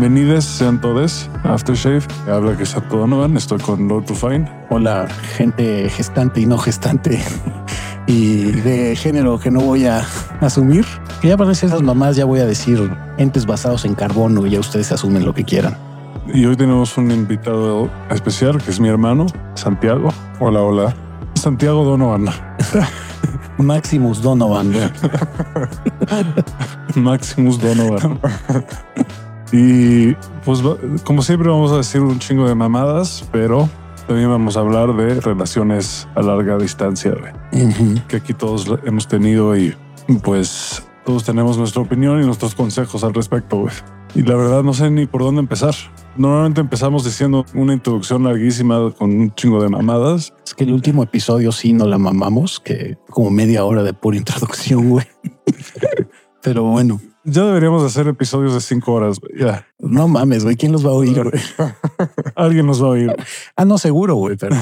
Bienvenidos sean todos a Aftershave. Habla que está todo Donovan. Estoy con Lord to Fine. Hola, gente gestante y no gestante. Y de género que no voy a asumir. Que ya para esas mamás ya voy a decir entes basados en carbono y ya ustedes asumen lo que quieran. Y hoy tenemos un invitado especial que es mi hermano, Santiago. Hola, hola. Santiago Donovan. Maximus Donovan. Maximus Donovan. Y pues como siempre vamos a decir un chingo de mamadas, pero también vamos a hablar de relaciones a larga distancia, que aquí todos hemos tenido y pues todos tenemos nuestra opinión y nuestros consejos al respecto. Y la verdad no sé ni por dónde empezar. Normalmente empezamos diciendo una introducción larguísima con un chingo de mamadas. Es que el último episodio sí no la mamamos, que como media hora de pura introducción, güey. Pero bueno. Ya deberíamos hacer episodios de cinco horas. Ya. No mames, güey. ¿Quién los va a oír? Alguien nos va a oír. Ah, no, seguro, güey, pero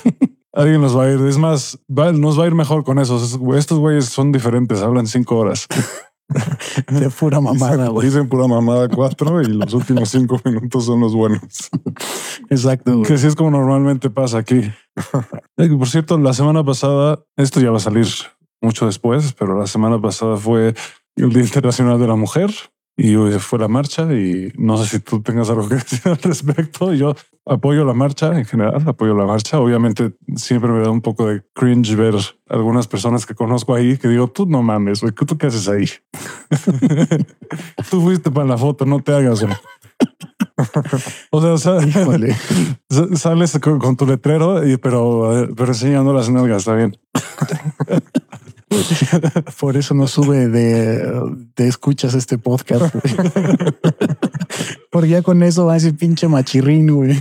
alguien nos va a ir. Es más, nos va a ir mejor con esos. Estos güeyes son diferentes. Hablan cinco horas. De pura mamada, güey. Dicen pura mamada cuatro y los últimos cinco minutos son los buenos. Exacto. Que así es como normalmente pasa aquí. Por cierto, la semana pasada, esto ya va a salir mucho después, pero la semana pasada fue el Día Internacional de la Mujer y fue la marcha y no sé si tú tengas algo que decir al respecto. Yo apoyo la marcha en general, apoyo la marcha. Obviamente siempre me da un poco de cringe ver algunas personas que conozco ahí que digo, tú no mames, güey, ¿tú qué haces ahí? tú fuiste para la foto, no te hagas. Güey. o sea, sales con, tu letrero, y, pero, pero enseñando las nalgas, está bien. Por eso no sube de, de escuchas este podcast. Porque ya con eso va a decir pinche machirrín, güey.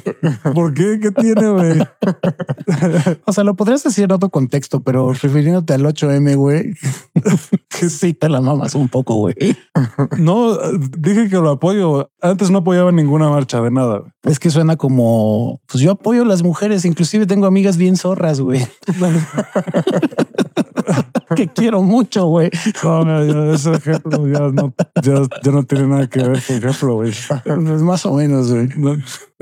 ¿Por qué? ¿Qué tiene, güey? o sea, lo podrías decir en otro contexto, pero refiriéndote al 8M, güey, que sí te la mamas un poco, güey. No, dije que lo apoyo. Antes no apoyaba ninguna marcha de nada. Es que suena como, pues yo apoyo a las mujeres, inclusive tengo amigas bien zorras, güey. Que quiero mucho, güey. No, ese ejemplo ya no, ya, no tiene nada que ver con ejemplo, güey. Es más o menos, güey.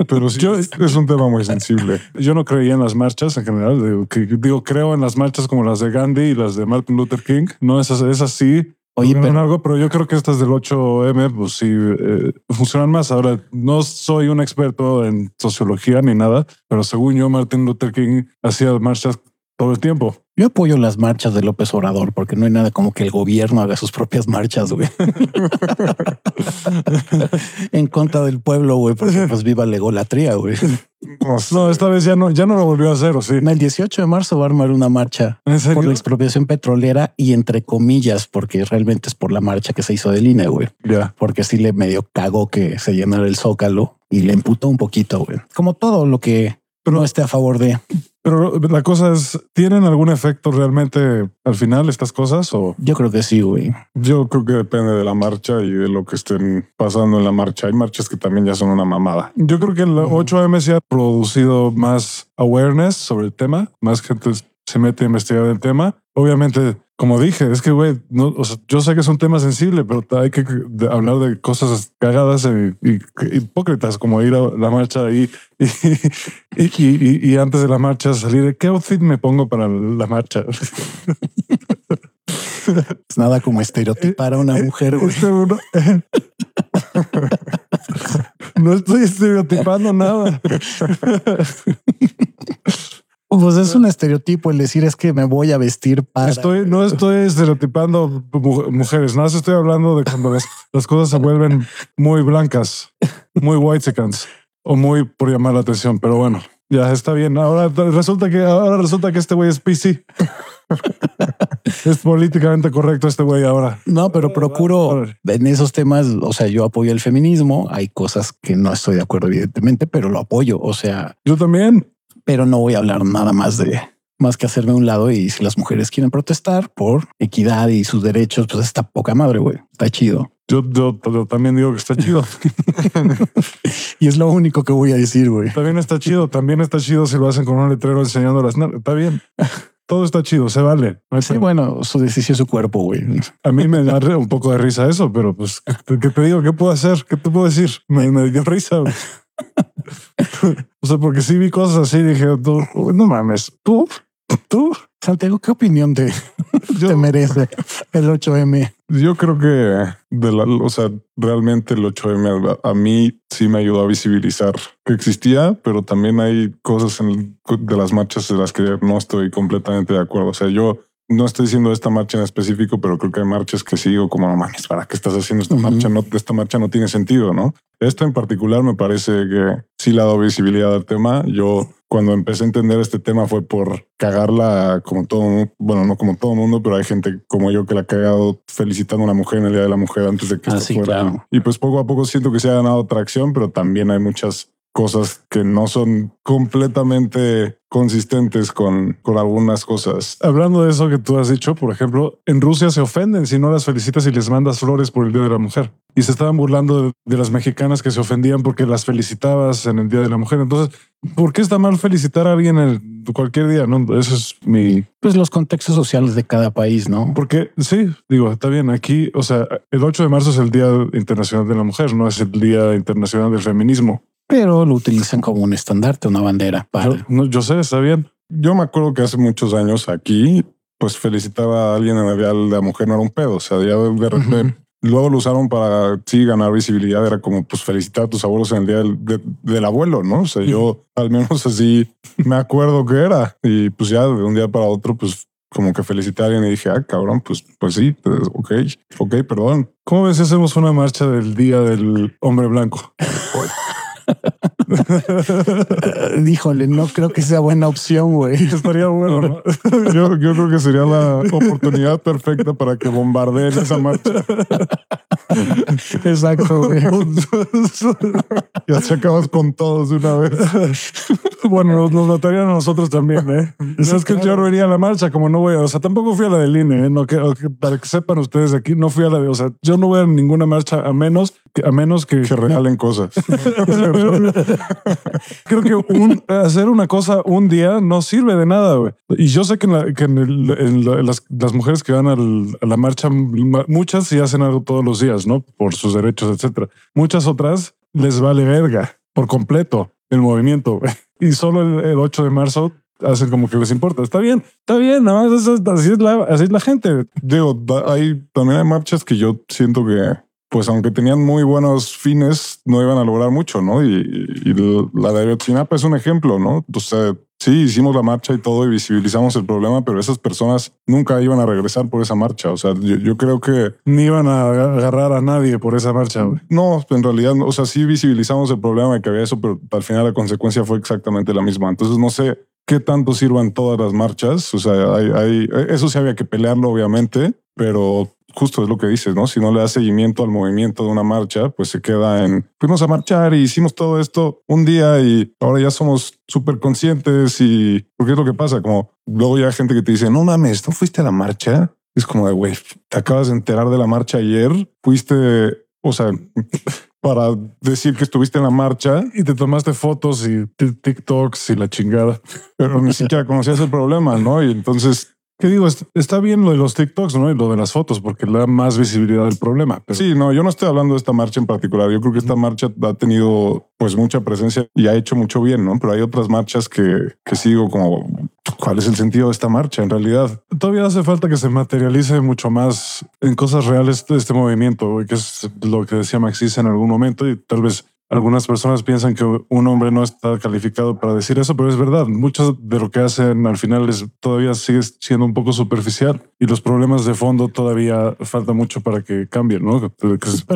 pero sí, yo, es un tema muy sensible. Yo no creía en las marchas en general. Digo, que, digo, creo en las marchas como las de Gandhi y las de Martin Luther King. No, esas, esas sí. Oye, pero... algo, pero yo creo que estas del 8M, pues sí, eh, funcionan más. Ahora, no soy un experto en sociología ni nada, pero según yo, Martin Luther King hacía marchas todo el tiempo. Yo apoyo las marchas de López Obrador porque no hay nada como que el gobierno haga sus propias marchas, güey. en contra del pueblo, güey, porque pues viva la egolatría, güey. No, esta vez ya no, ya no lo volvió a hacer, ¿o sí? El 18 de marzo va a armar una marcha por la expropiación petrolera y entre comillas, porque realmente es por la marcha que se hizo del INE, güey. Ya. Porque sí le medio cagó que se llenara el zócalo y le emputó un poquito, güey. Como todo lo que no esté a favor de. Pero la cosa es, ¿tienen algún efecto realmente al final estas cosas? O yo creo que sí, güey. Yo creo que depende de la marcha y de lo que estén pasando en la marcha. Hay marchas que también ya son una mamada. Yo creo que el 8M se ha producido más awareness sobre el tema, más gente se mete a investigar el tema. Obviamente como dije, es que, güey, no, o sea, yo sé que es un tema sensible, pero hay que hablar de cosas cagadas y, hipócritas, como ir a la marcha y, y, antes de la marcha salir, ¿qué outfit me pongo para la marcha? Es nada como estereotipar a una mujer. Este no estoy estereotipando nada. Pues es un estereotipo el decir es que me voy a vestir para. Estoy, no estoy estereotipando mujeres, nada, estoy hablando de cuando las, cosas se vuelven muy blancas, muy white seconds o muy por llamar la atención. Pero bueno, ya está bien. Ahora resulta que ahora resulta que este güey es PC. es políticamente correcto este güey ahora. No, pero procuro en esos temas. O sea, yo apoyo el feminismo. Hay cosas que no estoy de acuerdo, evidentemente, pero lo apoyo. O sea, yo también pero no voy a hablar nada más de más que hacerme a un lado y si las mujeres quieren protestar por equidad y sus derechos, pues está poca madre, güey. Está chido. Yo, también digo que está chido. y es lo único que voy a decir, güey. También está chido. También está chido si lo hacen con un letrero enseñando las Está bien. todo está chido, se vale. Sí, bueno, su decisión, su cuerpo, güey. A mí me da un poco de risa eso, pero pues, ¿qué te digo? ¿Qué puedo hacer? ¿Qué te puedo decir? Me, me dio risa. o sea, porque sí vi cosas así, dije, no mames, tú, tú. Santiago, ¿qué opinión te, te merece el 8M? Yo creo que de la, o sea, realmente el 8M a, mí sí me ayudó a visibilizar que existía, pero también hay cosas en, de las marchas de las que no estoy completamente de acuerdo. O sea, yo no estoy diciendo esta marcha en específico, pero creo que hay marchas que sigo como no mames, ¿para qué estás haciendo esta marcha? No, esta marcha no tiene sentido, ¿no? Esta en particular me parece que sí le ha dado visibilidad al tema. Yo cuando empecé a entender este tema fue por cagarla como todo, bueno, no como todo mundo, pero hay gente como yo que la ha cagado felicitando a una mujer en el Día de la Mujer antes de que ah, esto fuera. Y pues poco a poco siento que se ha ganado tracción, pero también hay muchas cosas que no son completamente consistentes con, con algunas cosas. Hablando de eso que tú has dicho, por ejemplo, en Rusia se ofenden si no las felicitas y les mandas flores por el Día de la Mujer. Y se estaban burlando de, las mexicanas que se ofendían porque las felicitabas en el Día de la Mujer. Entonces, ¿por qué está mal felicitar a alguien en cualquier día? No, eso es mi... Pues los contextos sociales de cada país, ¿no? Porque sí, digo, está bien. Aquí, o sea, el 8 de marzo es el Día Internacional de la Mujer, no es el Día Internacional del Feminismo pero lo utilizan como un estandarte, una bandera. Para... Yo, yo, sé, está bien. Yo me acuerdo que hace muchos años aquí, pues felicitaba a alguien en el Día de la Mujer, no era un pedo. O sea, ya de repente, luego lo usaron para sí ganar visibilidad. Era como pues felicitar a tus abuelos en el Día del, abuelo, ¿no? O sea, yo al menos así me acuerdo que era. Y pues ya de un día para otro, pues como que felicité a alguien y dije, ah, cabrón, pues, pues sí, pues, ok, ok, perdón. ¿Cómo ves si hacemos una marcha del Día del Hombre Blanco? Híjole, no creo que sea buena opción, güey. Estaría bueno. Yo, yo, creo que sería la oportunidad perfecta para que bombardeen esa marcha. Exacto, güey. ya se acabas con todos de una vez. Bueno, nos, matarían a nosotros también, ¿eh? es que yo vería la marcha, como no voy a, o sea, tampoco fui a la del INE, ¿eh? No, que, para que sepan ustedes aquí, no fui a la de, o sea, yo no voy a ninguna marcha a menos, a menos que, que regalen cosas. Creo que un, hacer una cosa un día no sirve de nada, güey. Y yo sé que, en, las, las, mujeres que van a la marcha, muchas sí hacen algo todos los días, ¿no? Por sus derechos, etcétera. Muchas otras les vale verga por completo el movimiento. Y solo el, 8 de marzo hacen como que les importa. Está bien, está bien, nada más así es la, así es la gente. Digo, hay, también hay marchas que yo siento que pues aunque tenían muy buenos fines, no iban a lograr mucho, ¿no? Y, la de Ayotzinapa es un ejemplo, ¿no? O sea, sí, hicimos la marcha y todo y visibilizamos el problema, pero esas personas nunca iban a regresar por esa marcha. O sea, yo, creo que ni iban a agarrar a nadie por esa marcha. No, en realidad, o sea, sí visibilizamos el problema de que había eso, pero al final la consecuencia fue exactamente la misma. Entonces, no sé qué tanto sirvan todas las marchas. O sea, hay, eso sí había que pelearlo, obviamente, pero justo es lo que dices, ¿no? Si no le da seguimiento al movimiento de una marcha, pues se queda en, fuimos a marchar y hicimos todo esto un día y ahora ya somos súper conscientes y, porque es lo que pasa, como luego ya hay gente que te dice, no mames, ¿no fuiste a la marcha? Es como de, güey, te acabas de enterar de la marcha ayer, fuiste, o sea, para decir que estuviste en la marcha y te tomaste fotos y TikToks y la chingada, pero ni siquiera conocías el problema, ¿no? Y entonces ¿Qué digo? Está bien lo de los TikToks, ¿no? Y lo de las fotos, porque le da más visibilidad al problema. Sí, no, yo no estoy hablando de esta marcha en particular. Yo creo que esta marcha ha tenido pues mucha presencia y ha hecho mucho bien, ¿no? Pero hay otras marchas que, que sigo como, ¿cuál es el sentido de esta marcha en realidad? Todavía hace falta que se materialice mucho más en cosas reales de este movimiento, que es lo que decía Maxis en algún momento y tal vez algunas personas piensan que un hombre no está calificado para decir eso, pero es verdad. Mucho de lo que hacen al final es, todavía sigue siendo un poco superficial y los problemas de fondo todavía falta mucho para que cambien, ¿no?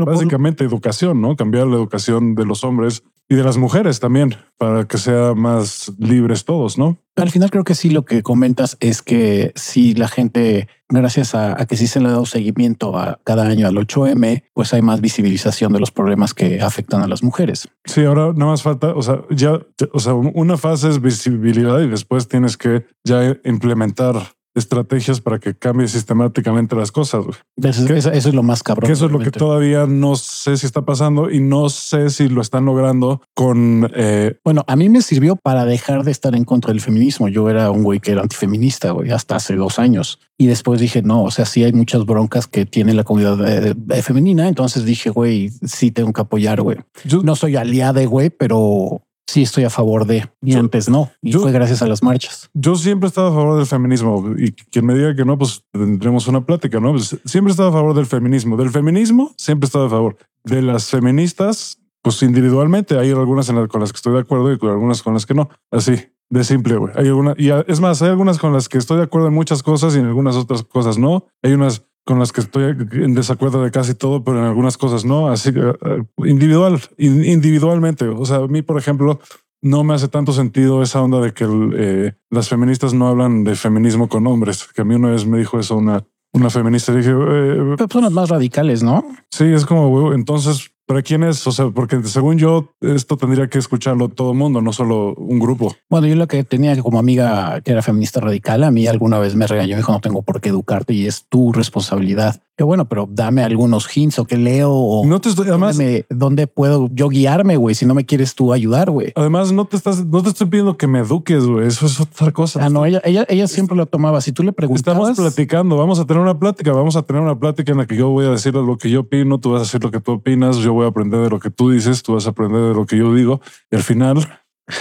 básicamente educación, ¿no? Cambiar la educación de los hombres y de las mujeres también para que sea más libres todos, ¿no? Al final creo que sí lo que comentas es que si la gente, gracias a, que sí se le ha dado seguimiento a cada año al 8M, pues hay más visibilización de los problemas que afectan a las mujeres. Sí, ahora nada más falta, o sea, ya, o sea, una fase es visibilidad y después tienes que ya implementar estrategias para que cambie sistemáticamente las cosas. Eso, eso, es lo más cabrón. Que eso es lo que todavía no sé si está pasando y no sé si lo están logrando con... Eh... Bueno, a mí me sirvió para dejar de estar en contra del feminismo. Yo era un güey que era antifeminista, güey, hasta hace dos años. Y después dije, no, o sea, sí hay muchas broncas que tiene la comunidad eh, eh, femenina. Entonces dije, güey, sí tengo que apoyar, güey. Yo no soy aliada, güey, pero sí estoy a favor de y antes no. Y fue gracias a las marchas. Yo siempre he estado a favor del feminismo y quien me diga que no, pues tendremos una plática, no? Pues siempre he estado a favor del feminismo. Del feminismo siempre he estado a favor. De las feministas, pues individualmente hay algunas con las que estoy de acuerdo y con algunas con las que no. Así de simple, güey. Hay alguna y es más, hay algunas con las que estoy de acuerdo en muchas cosas y en algunas otras cosas no. Hay unas con las que estoy en desacuerdo de casi todo, pero en algunas cosas no. Así que eh, individual, individualmente. O sea, a mí, por ejemplo, no me hace tanto sentido esa onda de que eh, las feministas no hablan de feminismo con hombres. Que a mí una vez me dijo eso una, una feminista. Dije, eh, pero son las más radicales, ¿no? Sí, es como, entonces ¿Para quién es? O sea, porque según yo, esto tendría que escucharlo todo el mundo, no solo un grupo. Bueno, yo lo que tenía como amiga que era feminista radical, a mí alguna vez me regañó y dijo, no tengo por qué educarte y es tu responsabilidad. Que bueno, pero dame algunos hints o qué leo o no te estoy, además, dónde, puedo yo guiarme, güey, si no me quieres tú ayudar, güey. Además, no te estás, no te estoy pidiendo que me eduques, güey. Eso es otra cosa. Ah, no, ella, ella, ella siempre lo tomaba. Si tú le preguntabas. Estamos platicando, vamos a tener una plática, vamos a tener una plática en la que yo voy a decir lo que yo opino, tú vas a decir lo que tú opinas, yo voy a aprender de lo que tú dices, tú vas a aprender de lo que yo digo y al final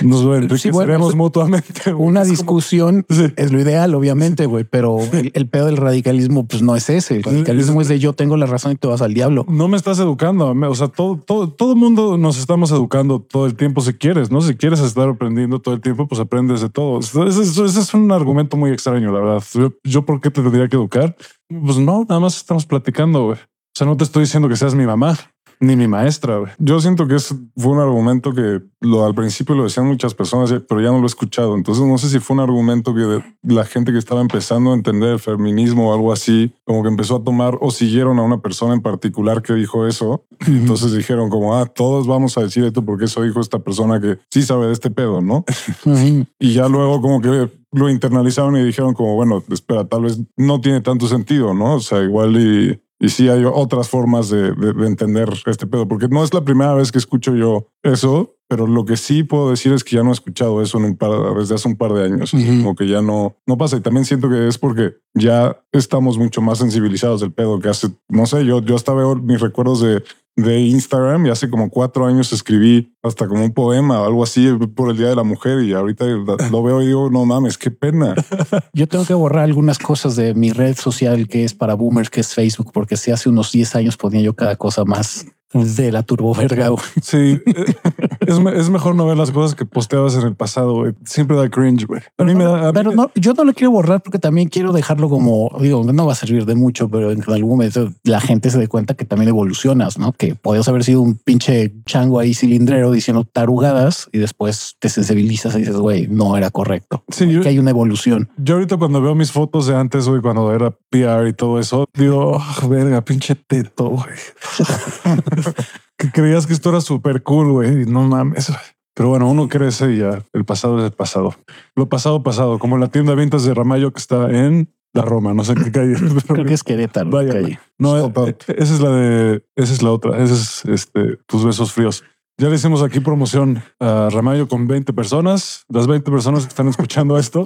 nos sí, mutuamente. Una discusión es lo ideal, obviamente, güey, pero el, pedo del radicalismo pues no es ese. El radicalismo es de yo tengo la razón y te vas al diablo. No me estás educando. O sea, todo, todo, todo el mundo nos estamos educando todo el tiempo si quieres, ¿no? Si quieres estar aprendiendo todo el tiempo, pues aprendes de todo. Ese, es un argumento muy extraño, la verdad. Yo, yo, ¿por qué te tendría que educar? Pues no, nada más estamos platicando, güey. O sea, no te estoy diciendo que seas mi mamá. Ni mi maestra. Yo siento que es, fue un argumento que lo, al principio lo decían muchas personas, pero ya no lo he escuchado. Entonces no sé si fue un argumento que la gente que estaba empezando a entender el feminismo o algo así, como que empezó a tomar o siguieron a una persona en particular que dijo eso. entonces dijeron como, ah, todos vamos a decir esto porque eso dijo esta persona que sí sabe de este pedo, ¿no? y ya luego como que lo internalizaron y dijeron como, bueno, espera, tal vez no tiene tanto sentido, ¿no? O sea, igual y y sí hay otras formas de, entender este pedo, porque no es la primera vez que escucho yo eso, pero lo que sí puedo decir es que ya no he escuchado eso en un par, desde hace un par de años, como que ya no, no pasa. Y también siento que es porque ya estamos mucho más sensibilizados del pedo que hace, no sé, yo, yo hasta veo mis recuerdos de de Instagram y hace como cuatro años escribí hasta como un poema o algo así por el Día de la Mujer y ahorita lo veo y digo, no mames, qué pena. Yo tengo que borrar algunas cosas de mi red social que es para boomers, que es Facebook, porque si hace unos 10 años ponía yo cada cosa más de la turboverga. Sí, eh, es, mejor no ver las cosas que posteabas en el pasado. Siempre da cringe. Güey. A mí me da. Pero no, yo no lo quiero borrar porque también quiero dejarlo como digo, no va a servir de mucho, pero en algún momento la gente se dé cuenta que también evolucionas, no? Que podías haber sido un pinche chango ahí cilindrero diciendo tarugadas y después te sensibilizas y dices, güey, no era correcto. Sí, que hay una evolución. Yo ahorita cuando veo mis fotos de antes, güey, cuando era PR y todo eso, digo, oh, verga, pinche teto, güey. que creías que esto era súper cool, güey. No mames. Pero bueno, uno crece y ya el pasado es el pasado. Lo pasado, pasado, como la tienda de ventas de Ramallo que está en la Roma, no sé qué calle. Creo que es Querétaro. Vaya, calle. No, eh, esa es la de, esa es la otra. Esa es este, tus besos fríos. Ya le hicimos aquí promoción a Ramayo con 20 personas. Las 20 personas que están escuchando esto.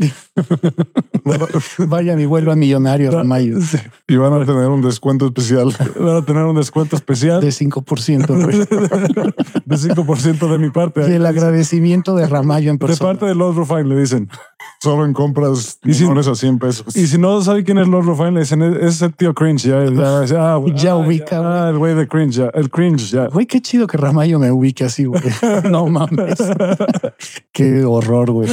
Vayan y vuelvan millonarios, Ramayo. Y van a tener un descuento especial. Van a tener un descuento especial. De 5%. de 5% de mi parte. Y el agradecimiento de Ramayo en persona. De parte de Lord Rufine le dicen. Solo en compras y si, a 100 pesos. Y si no sabe quién es Lord Rufine, le dicen, es el tío Cringe. Ya, ya, ah, ya ubica. Ah, el güey de Cringe, ya. El Cringe, ya. Güey, qué chido que Ramayo me ubique así, güey. No mames. Qué horror, güey.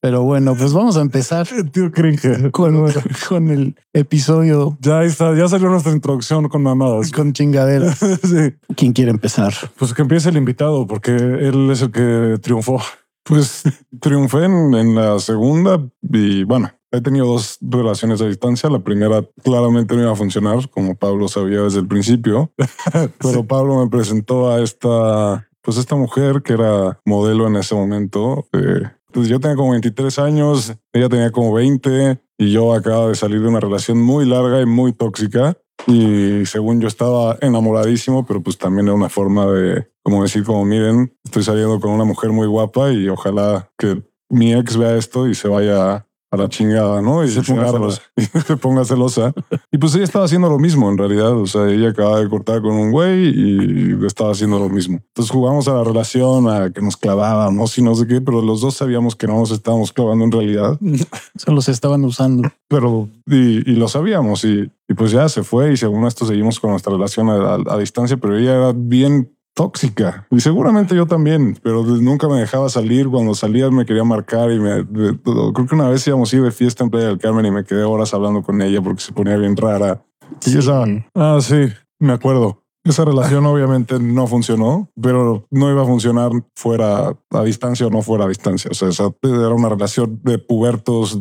Pero bueno, pues vamos a empezar. Tío cringe. Con, con, el episodio. Ya está, ya salió nuestra introducción con mamadas. Con chingaderas. sí. ¿Quién quiere empezar? Pues que empiece el invitado, porque él es el que triunfó. Pues triunfé en, en la segunda y bueno, He tenido dos relaciones a distancia. La primera claramente no iba a funcionar, como Pablo sabía desde el principio, pero Pablo me presentó a esta, pues esta mujer que era modelo en ese momento, eh, Entonces yo tenía como 23 años, ella tenía como 20 y yo acababa de salir de una relación muy larga y muy tóxica. Y según yo estaba enamoradísimo, pero pues también era una forma de, como decir, como miren, estoy saliendo con una mujer muy guapa y ojalá que mi ex vea esto y se vaya a la chingada, ¿no? Y se, ponga celosa. Y se ponga celosa. Y pues ella estaba haciendo lo mismo en realidad. O sea, ella acaba de cortar con un güey y estaba haciendo lo mismo. Entonces jugamos a la relación, a que nos clavábamos y no sé qué, pero los dos sabíamos que no nos estábamos clavando en realidad. Se estaban usando. Pero, y, y lo sabíamos. Y, y, pues ya se fue y según esto seguimos con nuestra relación a, a, a distancia, pero ella era bien tóxica y seguramente yo también, pero nunca me dejaba salir. Cuando salía me quería marcar y me creo que una vez íbamos a ir de fiesta en Playa del Carmen y me quedé horas hablando con ella porque se ponía bien rara. Y esa, ah, sí, me acuerdo. Esa relación obviamente no funcionó, pero no iba a funcionar fuera a distancia o no fuera a distancia. O sea, esa era una relación de pubertos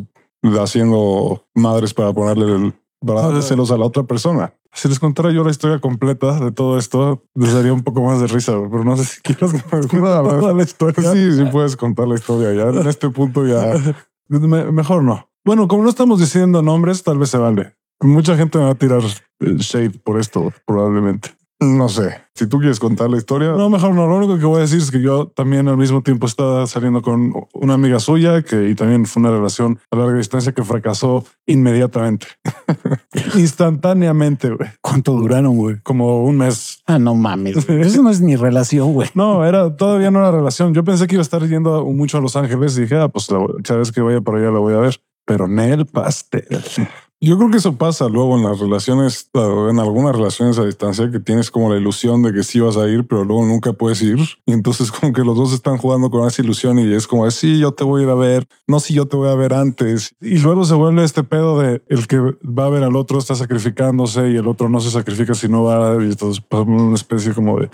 haciendo madres para ponerle el, para darle celos a la otra persona. Si les contara yo la historia completa de todo esto, les daría un poco más de risa, pero no sé si quieres que me toda la historia. Sí, sí puedes contar la historia ya. En este punto ya me, mejor no. Bueno, como no estamos diciendo nombres, tal vez se vale. Mucha gente me va a tirar shade por esto, probablemente. No sé. Si tú quieres contar la historia. No, mejor no. Lo único que voy a decir es que yo también al mismo tiempo estaba saliendo con una amiga suya que y también fue una relación a larga distancia que fracasó inmediatamente. Instantáneamente, güey. ¿Cuánto duraron, güey? Como un mes. Ah, no mames. Eso no es mi relación, güey. No, era todavía no era relación. Yo pensé que iba a estar yendo mucho a Los Ángeles y dije, ah, pues cada vez que vaya para allá la voy a ver. Pero Nel Pastel. Yo creo que eso pasa luego en las relaciones, en algunas relaciones a distancia, que tienes como la ilusión de que sí vas a ir, pero luego nunca puedes ir. Y entonces como que los dos están jugando con esa ilusión y es como, sí, yo te voy a ir a ver, no, si yo te voy a ver antes. Y luego se vuelve este pedo de el que va a ver al otro está sacrificándose y el otro no se sacrifica si no va. Y entonces pasa una especie como de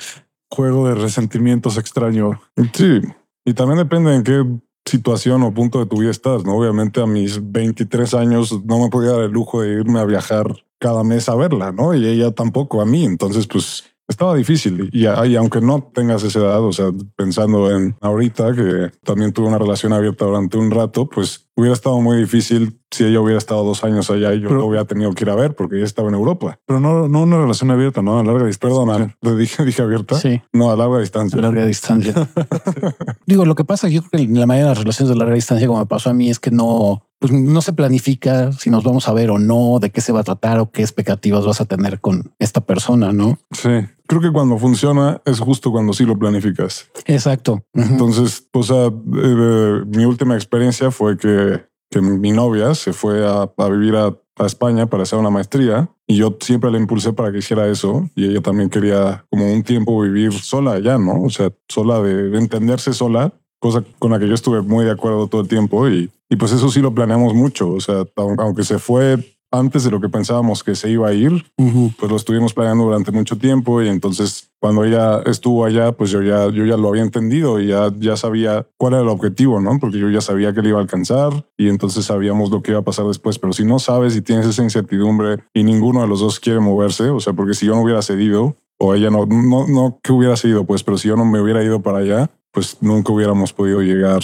juego de resentimientos extraño. Sí. Y también depende en qué situación o punto de tu vida estás, ¿no? Obviamente a mis 23 años no me podía dar el lujo de irme a viajar cada mes a verla, ¿no? Y ella tampoco a mí. Entonces, pues estaba difícil. Y, y, aunque no tengas esa edad, o sea, pensando en ahorita que también tuve una relación abierta durante un rato, pues hubiera estado muy difícil si ella hubiera estado dos años allá y yo lo hubiera tenido que ir a ver porque ella estaba en Europa. Pero no, no una relación abierta, no a larga distancia. Perdona, le dije, dije abierta. Sí. No, a larga distancia. A larga distancia. Digo, lo que pasa, yo creo que la mayoría de las relaciones de larga distancia, como me pasó a mí, es que no, pues no se planifica si nos vamos a ver o no, de qué se va a tratar o qué expectativas vas a tener con esta persona, ¿no? Sí. Creo que cuando funciona es justo cuando sí lo planificas. Exacto. Entonces, o sea, eh, mi última experiencia fue que, que mi novia se fue a, a vivir a, a, España para hacer una maestría y yo siempre la impulsé para que hiciera eso y ella también quería como un tiempo vivir sola allá, ¿no? O sea, sola de, de entenderse sola, cosa con la que yo estuve muy de acuerdo todo el tiempo y, y pues eso sí lo planeamos mucho. O sea, aunque se fue antes de lo que pensábamos que se iba a ir, uh -huh. pues lo estuvimos planeando durante mucho tiempo y entonces cuando ella estuvo allá, pues yo ya, yo ya lo había entendido y ya, ya sabía cuál era el objetivo, ¿no? Porque yo ya sabía que le iba a alcanzar y entonces sabíamos lo que iba a pasar después. Pero si no sabes y tienes esa incertidumbre y ninguno de los dos quiere moverse, o sea, porque si yo no hubiera cedido o ella no, no, no que hubiera cedido, pues, pero si yo no me hubiera ido para allá, pues nunca hubiéramos podido llegar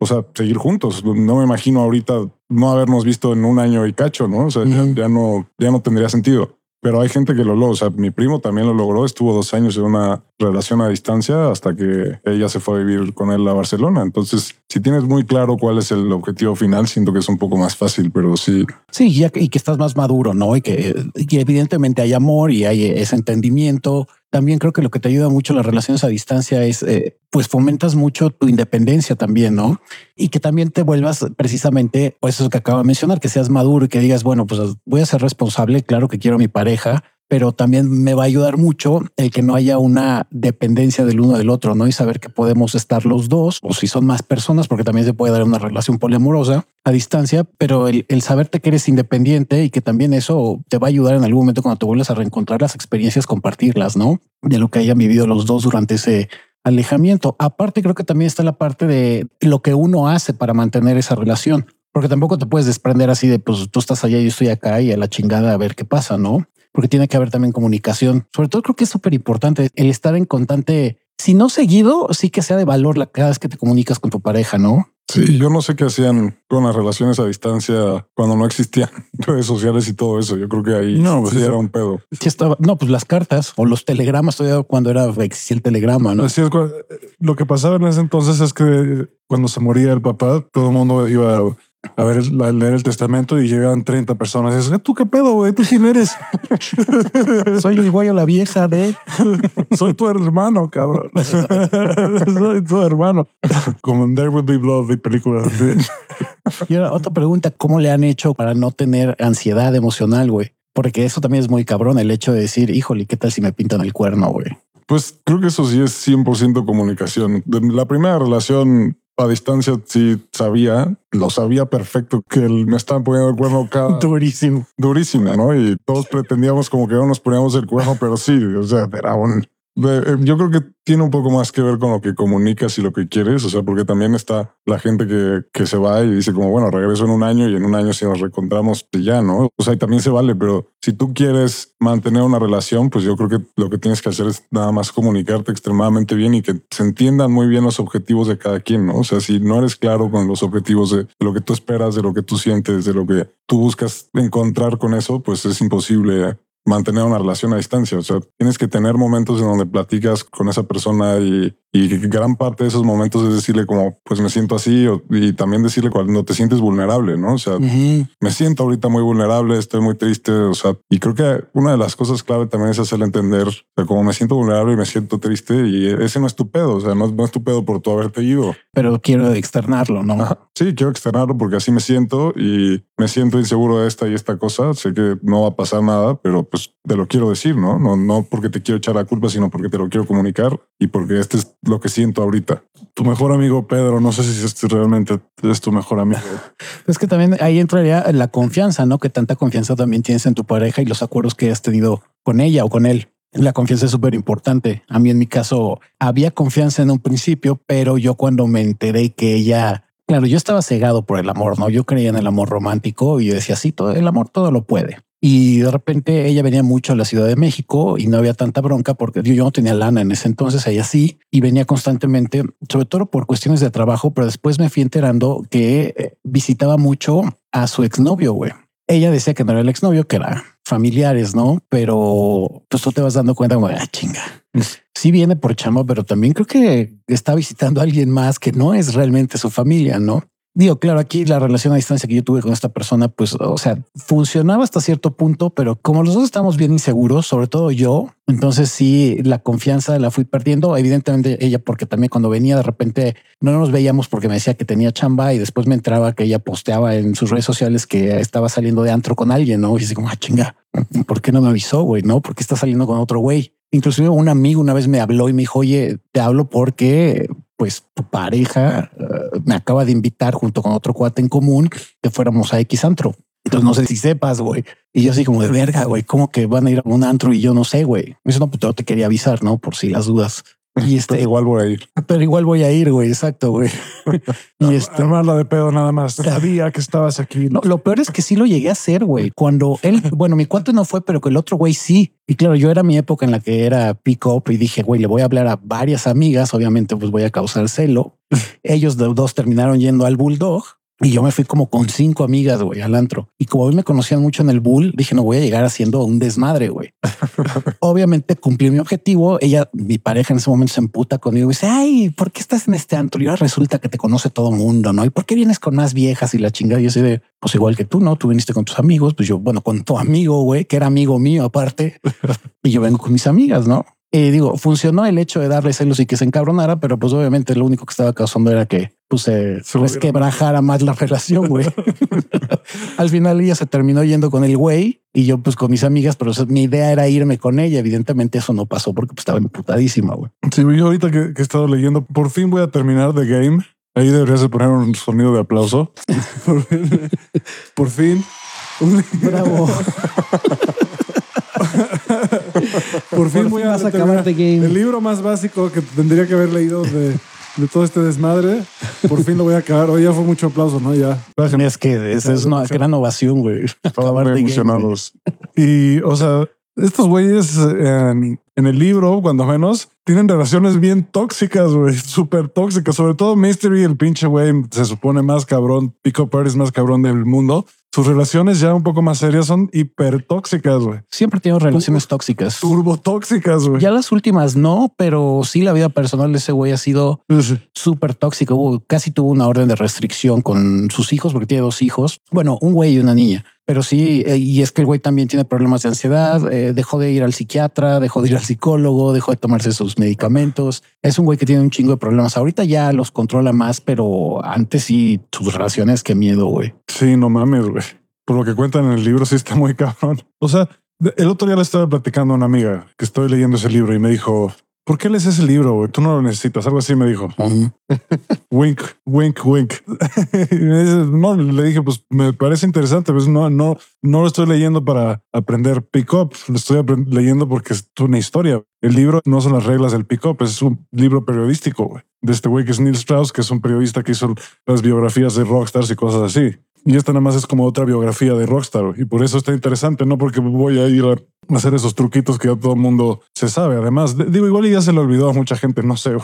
o sea, seguir juntos. No me imagino ahorita no habernos visto en un año y cacho, ¿no? O sea, uh -huh. ya, ya, no, ya no tendría sentido. Pero hay gente que lo logra. O sea, mi primo también lo logró. Estuvo dos años en una relación a distancia hasta que ella se fue a vivir con él a Barcelona. Entonces, si tienes muy claro cuál es el objetivo final, siento que es un poco más fácil, pero sí. Sí, y que estás más maduro, ¿no? Y que, y evidentemente hay amor y hay ese entendimiento. También creo que lo que te ayuda mucho las relaciones a distancia es, eh, pues fomentas mucho tu independencia también, ¿no? Y que también te vuelvas precisamente, pues eso que acabo de mencionar, que seas maduro y que digas, bueno, pues voy a ser responsable, claro que quiero a mi pareja, pero también me va a ayudar mucho el que no haya una dependencia del uno del otro, ¿no? Y saber que podemos estar los dos, o si son más personas, porque también se puede dar una relación poliamorosa a distancia, pero el, saberte que eres independiente y que también eso te va a ayudar en algún momento cuando te vuelvas a reencontrar las experiencias, compartirlas, ¿no? De lo que hayan vivido los dos durante ese alejamiento. Aparte, creo que también está la parte de lo que uno hace para mantener esa relación. Porque tampoco te puedes desprender así de pues tú estás allá y yo estoy acá y a la chingada a ver qué pasa, ¿no? Porque tiene que haber también comunicación. Sobre todo creo que es súper importante el estar en constante, si no seguido, sí que sea de valor la cada vez que te comunicas con tu pareja, ¿no? Sí, yo no sé qué hacían con las relaciones a distancia cuando no existían redes sociales y todo eso. Yo creo que ahí no, pues sí era un pedo. Sí estaba, no, pues las cartas o los telegramas todavía cuando era existía el telegrama, ¿no? Así es, lo que pasaba en ese entonces es que cuando se moría el papá, todo el mundo iba a ver, a leer el testamento y llegan 30 personas. Dices, ¿tú qué pedo, güey? ¿Tú quién eres? Soy el güey la vieja de... Soy tu hermano, cabrón. Soy tu hermano. Como en There Will Be Blood, de película. y ahora, otra pregunta, ¿cómo le han hecho para no tener ansiedad emocional, güey? Porque eso también es muy cabrón, el hecho de decir, híjole, ¿qué tal si me pintan el cuerno, güey? Pues creo que eso sí es 100% comunicación. La primera relación a distancia sí sabía, lo sabía perfecto que me estaban poniendo el cuerno cada durísimo, durísimo, ¿no? Y todos pretendíamos como que no nos poníamos el cuerno, pero sí, o sea, era un yo creo que tiene un poco más que ver con lo que comunicas y lo que quieres, o sea, porque también está la gente que, que se va y dice como, bueno, regreso en un año y en un año si nos reencontramos, pues ya, ¿no? O sea, y también se vale, pero si tú quieres mantener una relación, pues yo creo que lo que tienes que hacer es nada más comunicarte extremadamente bien y que se entiendan muy bien los objetivos de cada quien, ¿no? O sea, si no eres claro con los objetivos de lo que tú esperas, de lo que tú sientes, de lo que tú buscas encontrar con eso, pues es imposible mantener una relación a distancia. O sea, tienes que tener momentos en donde platicas con esa persona y, y gran parte de esos momentos es decirle como, pues me siento así y también decirle cuando te sientes vulnerable, ¿no? O sea, me siento ahorita muy vulnerable, estoy muy triste, o sea, y creo que una de las cosas clave también es hacerle entender, o como me siento vulnerable y me siento triste y ese no es tu pedo, o sea, no, no es tu pedo por tu haberte ido. Pero quiero externarlo, ¿no? Sí, quiero externarlo porque así me siento y me siento inseguro de esta y esta cosa, sé que no va a pasar nada, pero pues te lo quiero decir, ¿no? No, no porque te quiero echar la culpa, sino porque te lo quiero comunicar y porque este es lo que siento ahorita. Tu mejor amigo Pedro, no sé si este realmente es tu mejor amigo. Es que también ahí entraría la confianza, ¿no? Que tanta confianza también tienes en tu pareja y los acuerdos que has tenido con ella o con él. La confianza es súper importante. A mí en mi caso había confianza en un principio, pero yo cuando me enteré que ella, claro, yo estaba cegado por el amor, ¿no? Yo creía en el amor romántico y yo decía, sí, todo el amor todo lo puede. Y de repente ella venía mucho a la Ciudad de México y no había tanta bronca porque yo, no tenía lana en ese entonces, ella sí, y venía constantemente, sobre todo por cuestiones de trabajo, pero después me fui enterando que eh, visitaba mucho a su exnovio, güey. Ella decía que no era el exnovio, que era familiares, ¿no? Pero pues tú te vas dando cuenta, güey, ah, chinga. Sí viene por chamo, pero también creo que está visitando a alguien más que no es realmente su familia, ¿no? Digo, claro, aquí la relación a distancia que yo tuve con esta persona, pues, o sea, funcionaba hasta cierto punto, pero como los dos estamos bien inseguros, sobre todo yo, entonces sí, la confianza la fui perdiendo. Evidentemente ella, porque también cuando venía de repente no nos veíamos porque me decía que tenía chamba y después me entraba que ella posteaba en sus redes sociales que estaba saliendo de antro con alguien, ¿no? Y así como, ah, chinga, ¿por qué no me avisó, güey? No, porque está saliendo con otro güey. Inclusive un amigo una vez me habló y me dijo, oye, te hablo porque pues tu pareja eh, me acaba de invitar junto con otro cuate en común que fuéramos a X antro. Entonces no sé si sepas, güey. Y yo así como de verga, güey, ¿cómo que van a ir a un antro y yo no sé, güey? Eso no, pues yo te quería avisar, ¿no? Por si las dudas. Y este, igual voy a ir. Pero igual voy a ir, güey. Exacto, güey. y este, la de pedo nada más. Sabía que estabas aquí. No, lo peor es que sí lo llegué a hacer, güey. Cuando él, bueno, mi cuate no fue, pero que el otro güey sí. Y claro, yo era mi época en la que era pick up y dije, güey, le voy a hablar a varias amigas. Obviamente, pues voy a causar celo. Ellos dos terminaron yendo al Bulldog y yo me fui como con cinco amigas, güey, al antro. Y como hoy me conocían mucho en el bull, dije, no voy a llegar haciendo un desmadre, güey. Obviamente cumplí mi objetivo. Ella, mi pareja en ese momento se emputa conmigo y dice, ay, ¿por qué estás en este antro? Y ahora resulta que te conoce todo mundo, ¿no? ¿Y por qué vienes con más viejas y la chingada? Y yo soy de, pues igual que tú, ¿no? Tú viniste con tus amigos, pues yo, bueno, con tu amigo, güey, que era amigo mío aparte. y yo vengo con mis amigas, ¿no? Y digo, funcionó el hecho de darle celos y que se encabronara, pero pues obviamente lo único que estaba causando era que pues, se pues, quebrajara más la relación, güey. Al final ella se terminó yendo con el güey y yo pues con mis amigas, pero mi idea era irme con ella. Evidentemente eso no pasó porque pues, estaba emputadísima, güey. Sí, yo ahorita que, he estado leyendo, por fin voy a terminar The Game. Ahí deberías poner un sonido de aplauso. por fin. Bravo. Por fin voy a, acabar de game. El libro más básico que tendría que haber leído de, todo este desmadre. Por fin lo voy a acabar. Hoy ya fue mucho aplauso, ¿no? Ya. Es que esa es una gran ovación, güey. Estaban emocionados. Y, o sea, estos güeyes en, en el libro, cuando menos, tienen relaciones bien tóxicas, güey, súper tóxicas. Sobre todo Mystery, el pinche güey, se supone más cabrón, Pico Paris más cabrón del mundo. Sus relaciones ya un poco más serias son hiper tóxicas, güey. Siempre tengo relaciones tóxicas. Turbo tóxicas, güey. Ya las últimas no, pero sí la vida personal de ese güey ha sido súper tóxica. Hubo, casi tuvo una orden de restricción con sus hijos porque tiene dos hijos. Bueno, un güey y una niña. Pero sí, eh, y es que el güey también tiene problemas de ansiedad, eh, dejó de ir al psiquiatra, dejó de ir al psicólogo, dejó de tomarse sus medicamentos. Es un güey que tiene un chingo de problemas. Ahorita ya los controla más, pero antes sí, sus relaciones, qué miedo, güey. Sí, no mames, güey. Por lo que cuentan en el libro, sí está muy cabrón. O sea, el otro día le estaba platicando a una amiga que estoy leyendo ese libro y me dijo, ¿por qué lees ese libro? Güey? Tú no lo necesitas. Algo así me dijo. wink, wink, wink. no, le dije, pues me parece interesante. Pues no, no, no lo estoy leyendo para aprender pick-up. Lo estoy leyendo porque es una historia. El libro no son las reglas del pick-up, es un libro periodístico güey, de este güey que es Neil Strauss, que es un periodista que hizo las biografías de rockstars y cosas así. Y esta nada más es como otra biografía de Rockstar. Y por eso está interesante, no porque voy a ir a hacer esos truquitos que ya todo el mundo se sabe. Además, digo, igual ya se lo olvidó a mucha gente, no sé.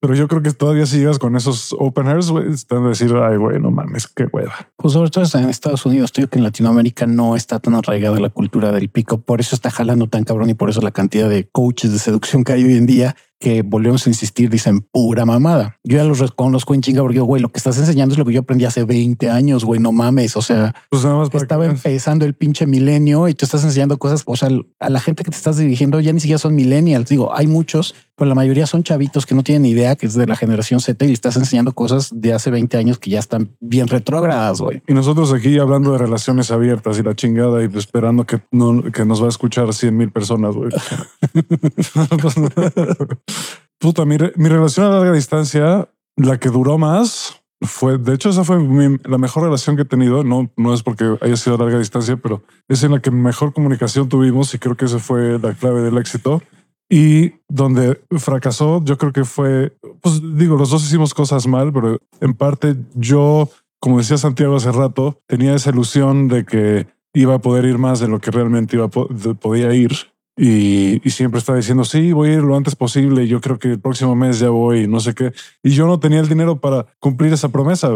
Pero yo creo que todavía si llegas con esos openers, güey, están a decir, ay, güey, no mames, qué hueva. Pues sobre todo en Estados Unidos, estoy que en Latinoamérica no está tan arraigada la cultura del pico. Por eso está jalando tan cabrón y por eso la cantidad de coaches de seducción que hay hoy en día que volvemos a insistir, dicen pura mamada. Yo ya los reconozco en chinga porque, güey, lo que estás enseñando es lo que yo aprendí hace 20 años, güey, no mames. O sea, pues nada más estaba empezando el pinche milenio y tú estás enseñando cosas. O sea, a la gente que te estás dirigiendo ya ni siquiera son millennials. Digo, hay muchos, pero la mayoría son chavitos que no tienen idea que es de la generación Z y estás enseñando cosas de hace 20 años que ya están bien retrógradas, güey. Y nosotros aquí hablando de relaciones abiertas y la chingada y esperando que, no, que nos va a escuchar 100 mil personas, güey. Puta, mi, mi, relación a larga distancia, la que duró más, fue, de hecho, esa fue la mejor relación que he tenido. No, no es porque haya sido a larga distancia, pero es en la que mejor comunicación tuvimos y creo que esa fue la clave del éxito. Y donde fracasó, yo creo que fue, pues digo, los dos hicimos cosas mal, pero en parte yo, como decía Santiago hace rato, tenía esa ilusión de que iba a poder ir más de lo que realmente iba podía ir y, siempre estaba diciendo, sí, voy a ir lo antes posible. Yo creo que el próximo mes ya voy, no sé qué. Y yo no tenía el dinero para cumplir esa promesa.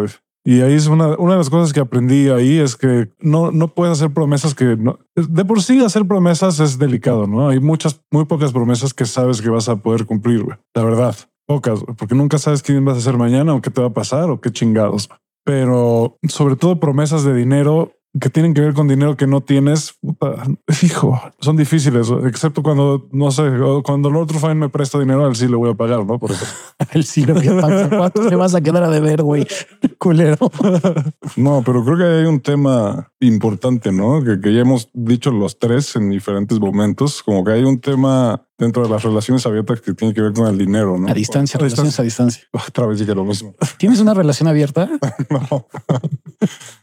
Y ahí es una, una de las cosas que aprendí ahí es que no, no puedes hacer promesas que de por sí hacer promesas es delicado, ¿no? Hay muchas, muy pocas promesas que sabes que vas a poder cumplir, La verdad, pocas, porque nunca sabes quién vas a hacer mañana o qué te va a pasar o qué chingados. Pero sobre todo promesas de dinero que tienen que ver con dinero que no tienes, puta, hijo, son difíciles, excepto cuando, no sé, cuando Lord Rufine me presta dinero, al sí le voy a pagar, ¿no? Por eso. el sí. ¿Cuánto vas a quedar a deber, güey? Culero. no, pero creo que hay un tema importante, ¿no? Que, que ya hemos dicho los tres en diferentes momentos, como que hay un tema dentro de las relaciones abiertas que tiene que ver con el dinero, ¿no? A distancia, relaciones a distancia. Otra vez dije lo mismo. ¿Tienes una relación abierta? no.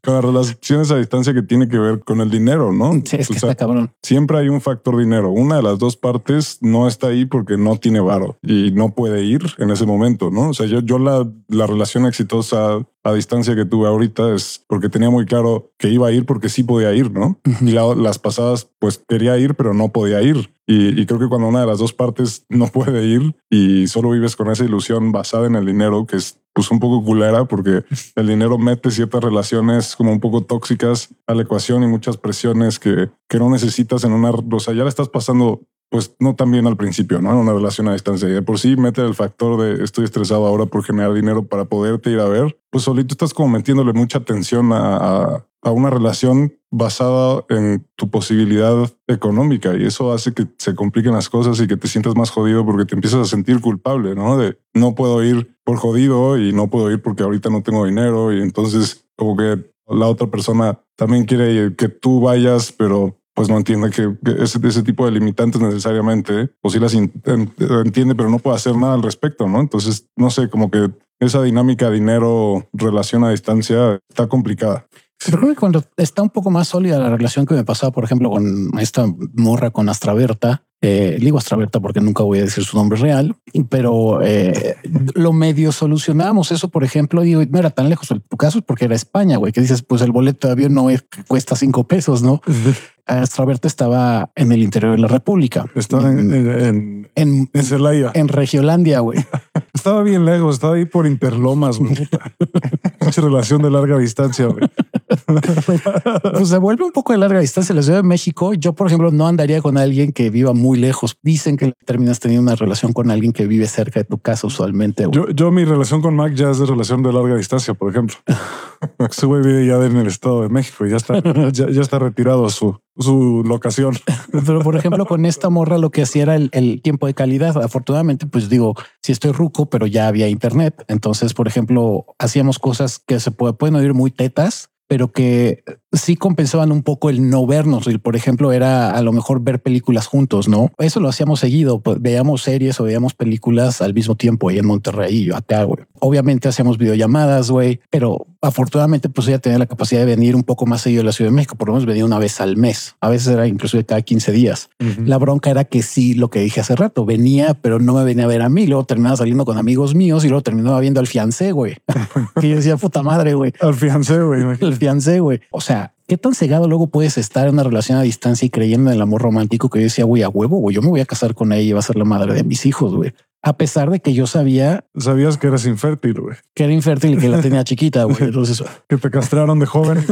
con las relaciones a distancia que tiene que ver con el dinero, ¿no? Sí, es que está cabrón. Siempre hay un factor dinero. Una de las dos partes no está ahí porque no tiene varo y no puede ir en ese momento, ¿no? O sea, yo, yo la, la relación exitosa a distancia que tuve ahorita es porque tenía muy claro que iba a ir porque sí podía ir, ¿no? Y las pasadas, pues quería ir, pero no podía ir. Y, creo que cuando una de las dos partes no puede ir y solo vives con esa ilusión basada en el dinero, que es pues un poco culera porque el dinero mete ciertas relaciones como un poco tóxicas a la ecuación y muchas presiones que, que no necesitas en una, o sea, ya la estás pasando pues no tan bien al principio, ¿no? En una relación a distancia. Y de por sí mete el factor de estoy estresado ahora por generar dinero para poderte ir a ver, pues solito estás como metiéndole mucha atención a, a una relación basada en tu posibilidad económica y eso hace que se compliquen las cosas y que te sientas más jodido porque te empiezas a sentir culpable, ¿no? De no puedo ir por jodido y no puedo ir porque ahorita no tengo dinero y entonces como que la otra persona también quiere que tú vayas, pero pues no entiende que, ese, ese, tipo de limitantes necesariamente, o sí las entiende, pero no puede hacer nada al respecto, ¿no? Entonces, no sé, como que esa dinámica dinero-relación a distancia está complicada. Pero creo que cuando está un poco más sólida la relación que me pasaba, por ejemplo, con esta morra con Astraberta, eh, digo Astraberta porque nunca voy a decir su nombre real, pero eh, lo medio solucionábamos eso, por ejemplo, digo, no era tan lejos, tu caso es porque era España, güey, que dices, pues el boleto de avión no es, cuesta cinco pesos, ¿no? Astraberta estaba en el interior de la República. Estaba en, en, en, en Celaya. En Regiolandia, güey. estaba bien lejos, estaba ahí por Interlomas, güey. Mucha relación de larga distancia, güey. pues se vuelve un poco de larga distancia la Ciudad de México. Yo, por ejemplo, no andaría con alguien que viva muy lejos. Dicen que terminas teniendo una relación con alguien que vive cerca de tu casa usualmente. Yo, yo, mi relación con Mac ya es de relación de larga distancia, por ejemplo. Ese güey vive ya en el Estado de México y ya está, ya, ya está retirado su, su locación. Pero por ejemplo, con esta morra lo que hacía era el, el, tiempo de calidad. Afortunadamente, pues digo, si estoy ruco, pero ya había internet. Entonces, por ejemplo, hacíamos cosas que se puede, pueden oír muy tetas, pero que sí compensaban un poco el no vernos. Por ejemplo, era a lo mejor ver películas juntos, ¿no? Eso lo hacíamos seguido. Pues, veíamos series o veíamos películas al mismo tiempo ahí en Monterrey y yo acá, güey. Obviamente hacíamos videollamadas, güey, pero afortunadamente pues ella tenía la capacidad de venir un poco más seguido a la Ciudad de México. Por lo menos venía una vez al mes. A veces era incluso cada 15 días. Uh -huh. La bronca era que sí, lo que dije hace rato, venía, pero no me venía a ver a mí. Luego terminaba saliendo con amigos míos y luego terminaba viendo al fiancé, güey. y yo decía, puta madre, güey. Al fiancé, güey. El fiancé, güey. O sea, ¿Qué tan cegado luego puedes estar en una relación a distancia y creyendo en el amor romántico que yo decía, güey, a huevo, güey, yo me voy a casar con ella y va a ser la madre de mis hijos, güey? A pesar de que yo sabía... Sabías que eras infértil, güey. Que era infértil y que la tenía chiquita, güey. Entonces... que te castraron de joven,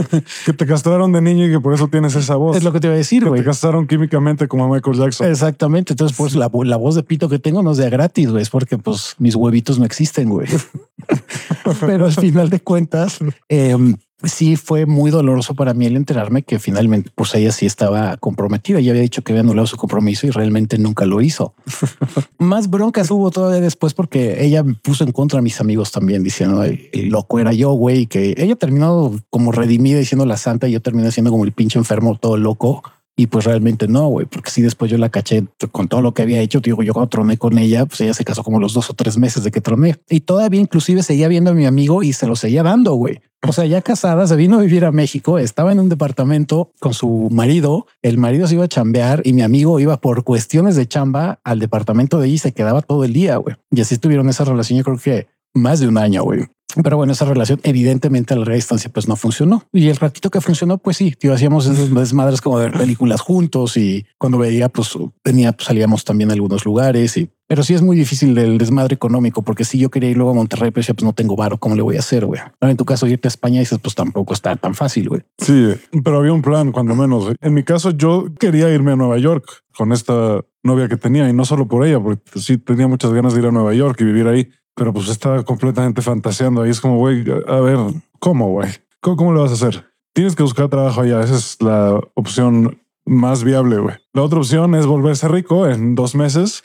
que te castraron de niño y que por eso tienes esa voz. Es lo que te iba a decir, güey. Te castraron químicamente como a Michael Jackson. Exactamente. Entonces, pues la, la voz de pito que tengo no es de gratis, güey. Es porque pues mis huevitos no existen, güey. Pero al final de cuentas, eh, sí fue muy doloroso para mí el enterarme que finalmente pues ella sí estaba comprometida. Ya había dicho que había anulado su compromiso y realmente nunca lo hizo. Más broncas hubo todavía después porque ella me puso en contra a mis amigos también diciendo el loco era yo, güey, que ella terminó como redimida diciendo la santa y yo terminé siendo como el pinche enfermo todo loco. Y pues realmente no, güey, porque si después yo la caché con todo lo que había hecho. Digo, yo cuando troné con ella, pues ella se casó como los dos o tres meses de que troné y todavía inclusive seguía viendo a mi amigo y se lo seguía dando, güey. O sea, ya casada, se vino a vivir a México, estaba en un departamento con su marido, el marido se iba a chambear y mi amigo iba por cuestiones de chamba al departamento de ella y se quedaba todo el día, güey. Y así tuvieron esa relación, yo creo que más de un año, güey. Pero bueno, esa relación evidentemente a larga distancia pues no funcionó. Y el ratito que funcionó, pues sí, tío, hacíamos esas desmadres como ver películas juntos y cuando veía, pues venía, pues, salíamos también a algunos lugares y pero sí es muy difícil el desmadre económico, porque si yo quería ir luego a Monterrey, pues, pues no tengo varo, ¿cómo le voy a hacer, güey? Ahora en tu caso, irte a España, dices, pues tampoco está tan fácil, güey. Sí, pero había un plan, cuando menos. En mi caso, yo quería irme a Nueva York con esta novia que tenía, y no solo por ella, porque sí tenía muchas ganas de ir a Nueva York y vivir ahí, pero pues estaba completamente fantaseando. Ahí es como, güey, a ver, ¿cómo, güey? ¿Cómo, ¿Cómo, lo vas a hacer? Tienes que buscar trabajo allá. Esa es la opción más viable, güey. La otra opción es volverse rico en dos meses.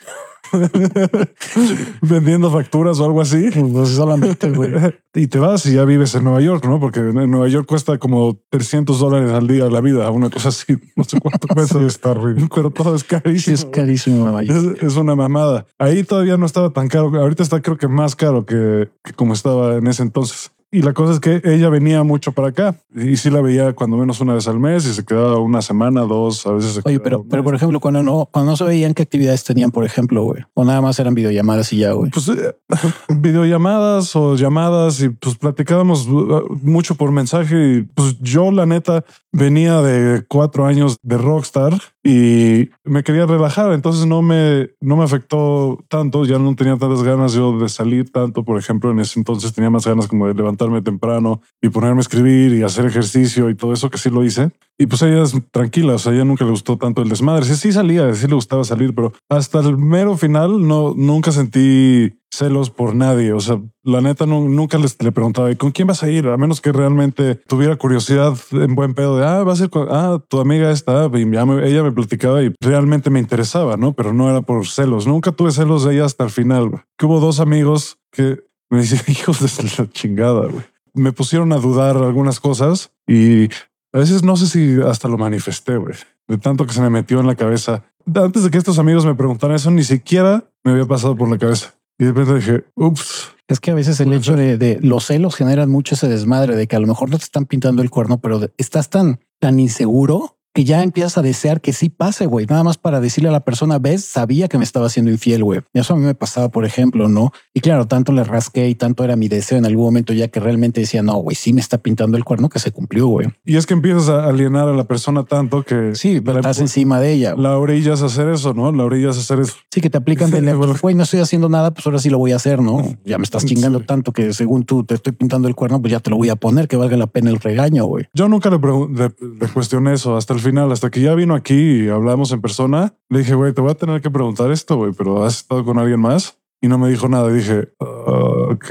vendiendo facturas o algo así. Pues solamente, güey. Y te vas y ya vives en Nueva York, ¿no? Porque en Nueva York cuesta como 300 dólares al día la vida, una cosa así. No sé cuánto cuesta. Horrible. Pero todo es carísimo. Sí, es carísimo. Nueva York. Es, es, una mamada. Ahí todavía no estaba tan caro. Ahorita está creo que más caro que, que como estaba en ese entonces. Y la cosa es que ella venía mucho para acá y sí la veía cuando menos una vez al mes y se quedaba una semana, dos, a veces. Se Oye, pero, pero por ejemplo, cuando no, cuando no se veían qué actividades tenían, por ejemplo, güey, o nada más eran videollamadas y ya, güey. Pues eh, videollamadas o llamadas y pues platicábamos uh, mucho por mensaje y pues yo la neta venía de cuatro años de rockstar y me quería relajar, entonces no me, no me afectó tanto, ya no tenía tantas ganas yo de salir tanto, por ejemplo, en ese entonces tenía más ganas como de levantarme temprano y ponerme a escribir y hacer ejercicio y todo eso que sí lo hice. Y pues ella es tranquila, o sea, ella nunca le gustó tanto el desmadre. Sí, sí salía, sí le gustaba salir, pero hasta el mero final no, nunca sentí celos por nadie. O sea, la neta nunca les le preguntaba, ¿y con quién vas a ir? A menos que realmente tuviera curiosidad en buen pedo de, ah, va a ser con, ah, tu amiga está, y ya me, ella me platicaba y realmente me interesaba, ¿no? Pero no era por celos. Nunca tuve celos de ella hasta el final. Que hubo dos amigos que me dicen, hijos de la chingada, güey. Me pusieron a dudar algunas cosas y a veces no sé si hasta lo manifesté, güey. De tanto que se me metió en la cabeza. Antes de que estos amigos me preguntaran eso, ni siquiera me había pasado por la cabeza. Y de repente dije, ups. Es que a veces el hecho de, de, los celos generan mucho ese desmadre de que a lo mejor no te están pintando el cuerno, pero estás tan, tan inseguro que ya empiezas a desear que sí pase, güey. Nada más para decirle a la persona, ves, sabía que me estaba haciendo infiel, güey. Y eso a mí me pasaba, por ejemplo, ¿no? Y claro, tanto le rasqué y tanto era mi deseo en algún momento ya que realmente decía, no, güey, sí me está pintando el cuerno que se cumplió, güey. Y es que empiezas a alienar a la persona tanto que... Sí, pero estás encima de ella. La orillas a hacer eso, ¿no? La orillas a hacer eso. Sí, que te aplican de, güey, no estoy haciendo nada, pues ahora sí lo voy a hacer, ¿no? Ya me estás chingando tanto que según tú te estoy pintando el cuerno, pues ya te lo voy a poner, que valga la pena el regaño, güey. Yo nunca le, le, cuestioné eso hasta el final, hasta que ya vino aquí y hablamos en persona. Le dije, güey, te voy a tener que preguntar esto, güey, pero ¿has estado con alguien más? Y no me dijo nada. Dije, ok.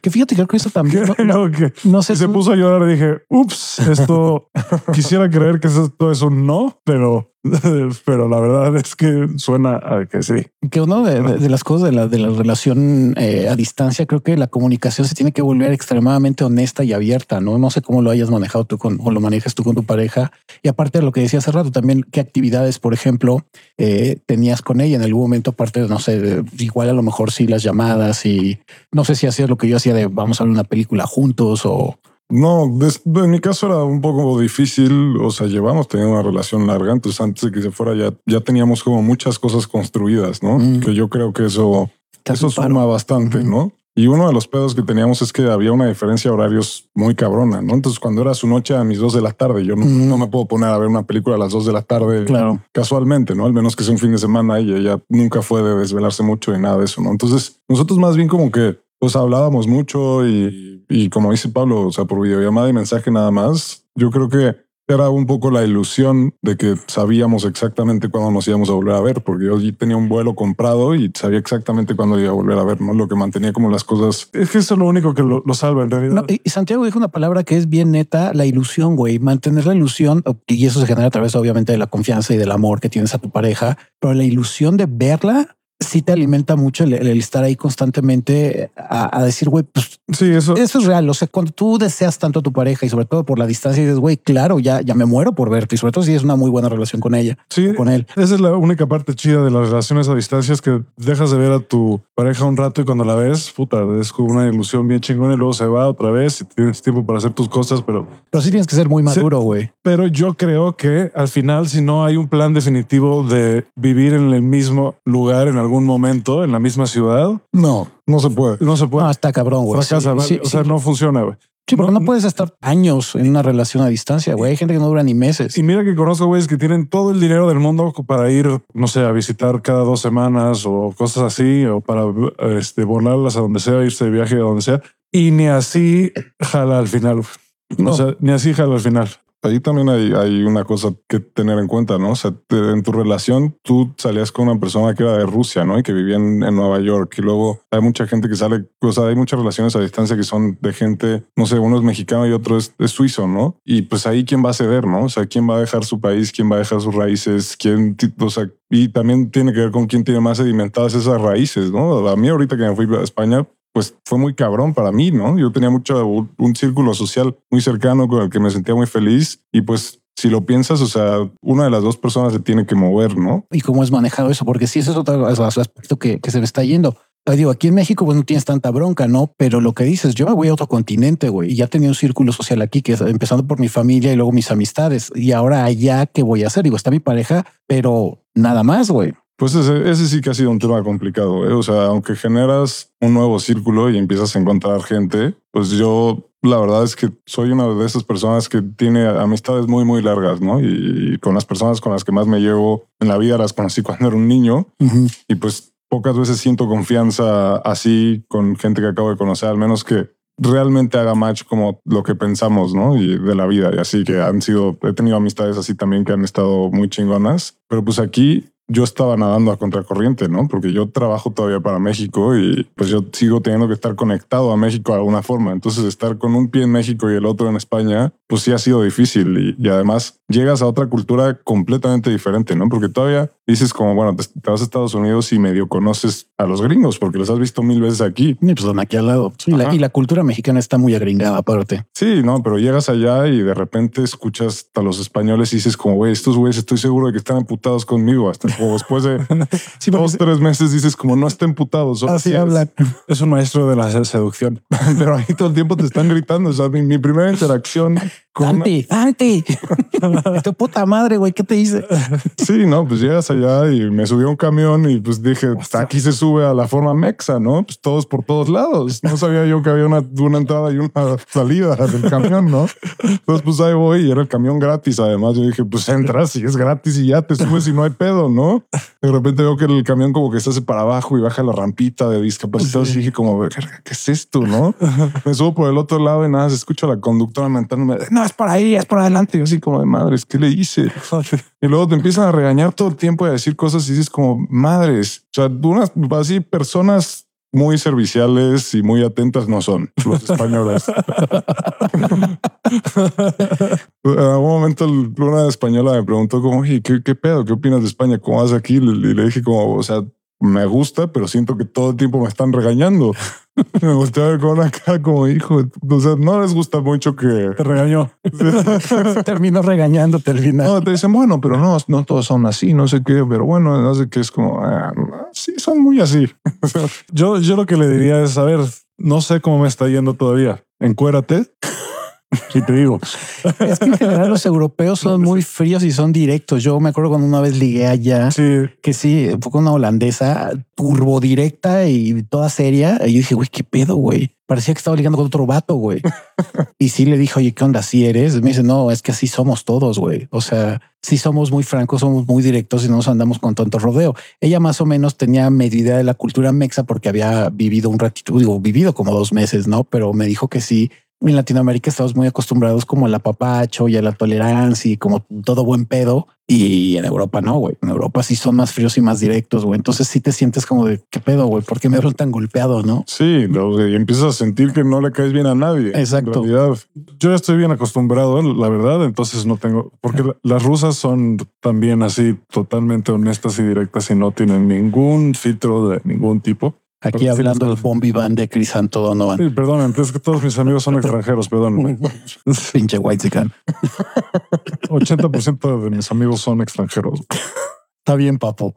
Que fíjate, creo que eso también. No, no sé. Se puso a llorar y dije, ups, esto quisiera creer que esto es un no, pero pero la verdad es que suena a que sí. Que uno de, las cosas de la, de la relación eh, a distancia, creo que la comunicación se tiene que volver extremadamente honesta y abierta, ¿no? No sé cómo lo hayas manejado tú con, o lo manejas tú con tu pareja. Y aparte de lo que decía hace rato, también qué actividades, por ejemplo, eh, tenías con ella en algún momento, aparte de, no sé, igual a lo mejor sí las llamadas y no sé si hacías lo que yo hacía de vamos a ver una película juntos o no, en mi caso era un poco difícil. O sea, llevamos teniendo una relación larga. Entonces, antes de que se fuera, ya, ya teníamos como muchas cosas construidas, ¿no? Mm. Que yo creo que eso, eso suma bastante, ¿no? Y uno de los pedos que teníamos es que había una diferencia de horarios muy cabrona, ¿no? Entonces, cuando era su noche a mis dos de la tarde, yo no, no me puedo poner a ver una película a las dos de la tarde claro. casualmente, ¿no? Al menos que sea un fin de semana y ella nunca fue de desvelarse mucho y nada de eso, ¿no? Entonces, nosotros más bien como que pues hablábamos mucho y, y como dice Pablo, o sea, por videollamada y mensaje nada más, yo creo que era un poco la ilusión de que sabíamos exactamente cuándo nos íbamos a volver a ver, porque yo tenía un vuelo comprado y sabía exactamente cuándo iba a volver a ver, ¿no? Lo que mantenía como las cosas. Es que eso es lo único que lo, salva en realidad. y Santiago dijo una palabra que es bien neta, la ilusión, güey. Mantener la ilusión, y eso se genera a través, obviamente, de la confianza y del amor que tienes a tu pareja, pero la ilusión de verla sí te alimenta mucho el, estar ahí constantemente a, decir, güey, pues sí, eso. eso es real. O sea, cuando tú deseas tanto a tu pareja y sobre todo por la distancia, dices, güey, claro, ya, ya me muero por verte. Y sobre todo si es una muy buena relación con ella. Sí, con él. Esa es la única parte chida de las relaciones a distancia es que dejas de ver a tu pareja un rato y cuando la ves, puta, es como una ilusión bien chingona y luego se va otra vez y tienes tiempo para hacer tus cosas, pero. Pero sí tienes que ser muy maduro, güey. pero yo creo que al final, si no hay un plan definitivo de vivir en el mismo lugar en algún momento en la misma ciudad. No, no se puede. No se puede. No, está cabrón, güey. o sea, no funciona, güey. Sí, porque no, puedes estar años en una relación a distancia, güey. Hay gente que no dura ni meses. Y mira que conozco güeyes que tienen todo el dinero del mundo para ir, no sé, a visitar cada dos semanas o cosas así, o para este, volarlas a donde sea, irse de viaje a donde sea. Y ni así jala al final. No. O sea, ni así jala al final ahí también hay, hay, una cosa que tener en cuenta, ¿no? O sea, en tu relación tú salías con una persona que era de Rusia, ¿no? Y que vivía en, Nueva York. Y luego hay mucha gente que sale, o sea, hay muchas relaciones a distancia que son de gente, no sé, uno es mexicano y otro es, suizo, ¿no? Y pues ahí quién va a ceder, ¿no? O sea, quién va a dejar su país, quién va a dejar sus raíces, quién, o sea, y también tiene que ver con quién tiene más sedimentadas esas raíces, ¿no? A mí ahorita que me fui a España, pues fue muy cabrón para mí, ¿no? Yo tenía mucho, un círculo social muy cercano con el que me sentía muy feliz y pues si lo piensas, o sea, una de las dos personas se tiene que mover, ¿no? ¿Y cómo es manejado eso? Porque sí, ese es otro aspecto que, se me está yendo. Digo, aquí en México, pues no tienes tanta bronca, ¿no? Pero lo que dices, yo me voy a otro continente, güey, y ya tenía un círculo social aquí, que es empezando por mi familia y luego mis amistades. Y ahora allá, ¿qué voy a hacer? Digo, está mi pareja, pero nada más, güey. Pues ese, ese, sí que ha sido un tema complicado. ¿eh? O sea, aunque generas un nuevo círculo y empiezas a encontrar gente, pues yo la verdad es que soy una de esas personas que tiene amistades muy, muy largas, ¿no? Y, con las personas con las que más me llevo en la vida las conocí cuando era un niño y pues pocas veces siento confianza así con gente que acabo de conocer, al menos que realmente haga match como lo que pensamos, ¿no? Y de la vida y así que han sido, he tenido amistades así también que han estado muy chingonas, pero pues aquí yo estaba nadando a contracorriente, ¿no? Porque yo trabajo todavía para México y pues yo sigo teniendo que estar conectado a México de alguna forma. Entonces estar con un pie en México y el otro en España, pues sí ha sido difícil y, además llegas a otra cultura completamente diferente, ¿no? Porque todavía dices como, bueno, te, te vas a Estados Unidos y medio conoces a los gringos porque los has visto mil veces aquí. Y pues son aquí al lado. Sí, la- y la cultura mexicana está muy agringada, aparte. Sí, no, pero llegas allá y de repente escuchas a los españoles y dices como, güey, estos güeyes estoy seguro de que están emputados conmigo. Hasta como después de Sí, dos, tres meses dices como, no estén emputados. así sí, hablan. Es un maestro de la seducción. pero ahí todo el tiempo te están gritando. O sea, mi, mi primera interacción con... una- Dante, Dante. tu puta madre, güey, ¿qué te hice? Sí, no, pues llegas allá y me subí a un camión y pues dije, hasta aquí se sube a la forma mexa, ¿no? Pues todos por todos lados. No sabía yo que había una, una entrada y una salida del camión, ¿no? Entonces pues ahí voy y era el camión gratis. Además yo dije, pues entras y es gratis y ya te subes y no hay pedo, ¿no? De repente veo que el camión como que se hace para abajo y baja la rampita de discapacitados y dije como, "Verga, ¿qué es esto, no? Me subo por el otro lado y nada, se escucha a la conductora mentándome, no, es por ahí, es por adelante. Y yo así como de madres, ¿qué le hice? Y luego te empiezan a regañar todo el tiempo y a decir cosas y dices como madres. O sea, unas así personas muy serviciales y muy atentas no son los españoles. en algún momento una española me preguntó como, ¿qué, qué pedo? ¿Qué opinas de España? ¿Cómo vas aquí? Y le dije como, o sea, me gusta, pero siento que todo el tiempo me están regañando. me volteé a ver con una cara como hijo. O sea, no les gusta mucho que Te regañó. Terminó regañándote al final. no, te dicen, bueno, pero no, no todos son así, no sé qué, pero bueno, no sé qué es como, ah, sí, son muy así. yo, yo lo que le diría es, a ver, no sé cómo me está yendo todavía. Encuérate. Y te digo, Es que en general los europeos son muy fríos y son directos. Yo me acuerdo cuando una vez ligué allá, sí, que sí, fue con una holandesa turbo directa y toda seria. Y yo dije, güey, qué pedo, güey. Parecía que estaba ligando con otro vato, güey. y sí le dije, oye, ¿qué onda? ¿Sí eres? Me dice, no, es que así somos todos, güey. O sea, sí somos muy francos, somos muy directos y no nos andamos con tanto rodeo. Ella más o menos tenía medio idea de la cultura mexa porque había vivido un ratito, digo, vivido como dos meses, ¿no? Pero me dijo que sí. En Latinoamérica estamos muy acostumbrados como al apapacho y a la tolerancia y como todo buen pedo. Y en Europa no, güey. En Europa sí son más fríos y más directos, güey. Entonces sí te sientes como de qué pedo, güey. ¿Por qué me veo tan golpeado, no? sí, lo- y empiezas a sentir que no le caes bien a nadie. Exacto. En realidad, yo ya estoy bien acostumbrado, la verdad, entonces no tengo, porque la- las rusas son también así totalmente honestas y directas y no tienen ningún filtro de ningún tipo. Aquí hablando del bombi band de Crisanto Donovan. Sí, perdón, es que todos mis amigos son extranjeros, perdón. Pinche white 80% de mis amigos son extranjeros. Está bien, papo.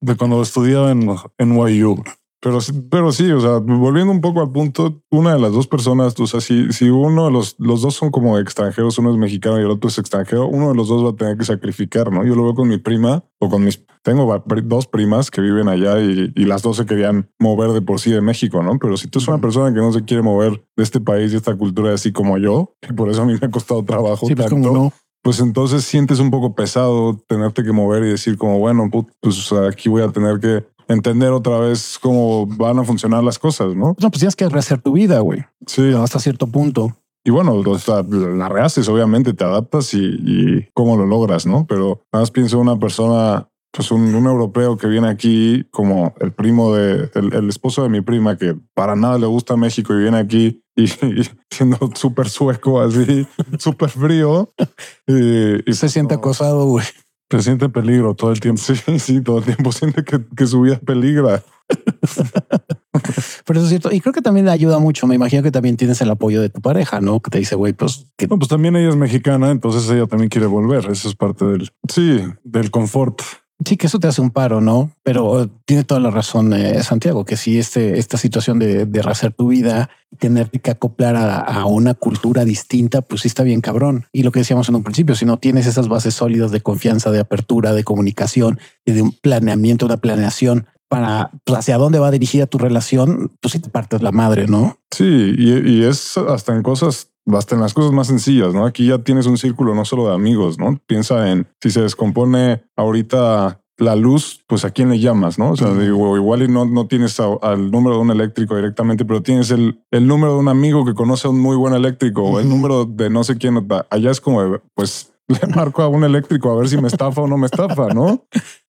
De cuando estudiaba en NYU. Pero, sí- pero sí, o sea, volviendo un poco al punto, una de las dos personas, o sea, si, si uno de los, los dos son como extranjeros, uno es mexicano y el otro es extranjero, uno de los dos va a tener que sacrificar, ¿no? Yo lo veo con mi prima o con mis, tengo dos primas que viven allá y, y las dos se querían mover de por sí de México, ¿no? Pero si tú eres una persona que no se quiere mover de este país y esta cultura así como yo, y por eso a mí me ha costado trabajo Sí, pues tanto, no. pues entonces sientes un poco pesado tenerte que mover y decir como, bueno, pues aquí voy a tener que entender otra vez cómo van a funcionar las cosas, ¿no? No, pues tienes que rehacer tu vida, güey. Sí. Hasta cierto punto. Y bueno, o sea, la rehaces, obviamente te adaptas y, y cómo lo logras, ¿no? Pero nada más pienso en una persona, pues un, un europeo que viene aquí como el primo de, el, el esposo de mi prima, que para nada le gusta México y viene aquí y, y siendo súper sueco, así, súper frío. Y, y Se siente acosado, güey. Se siente peligro todo el tiempo. Sí, sí, todo el tiempo siente que, que su vida peligra. Pero eso es cierto. Y creo que también le ayuda mucho. Me imagino que también tienes el apoyo de tu pareja, ¿no? Que te dice, güey, pues que No, pues también ella es mexicana, entonces ella también quiere volver. Eso es parte del, sí, del confort. Sí, que eso te hace un paro, ¿no? Pero tiene toda la razón eh, Santiago, que si este, esta situación de, de rehacer tu vida, tener que acoplar a, a una cultura distinta, pues sí está bien cabrón. Y lo que decíamos en un principio, si no tienes esas bases sólidas de confianza, de apertura, de comunicación y de un planeamiento, una planeación para pues, hacia dónde va dirigida tu relación, pues sí te partes la madre, ¿no? Sí, y, y es hasta en cosas, hasta en las cosas más sencillas, ¿no? Aquí ya tienes un círculo no solo de amigos, ¿no? Piensa en si se descompone ahorita la luz, pues a quién le llamas, ¿no? O sea, digo, igual y no, no tienes a- al número de un eléctrico directamente, pero tienes el, el número de un amigo que conoce a un muy buen eléctrico o el número de no sé quién. Allá es como, pues le marco a un eléctrico a ver si me estafa o no me estafa, ¿no?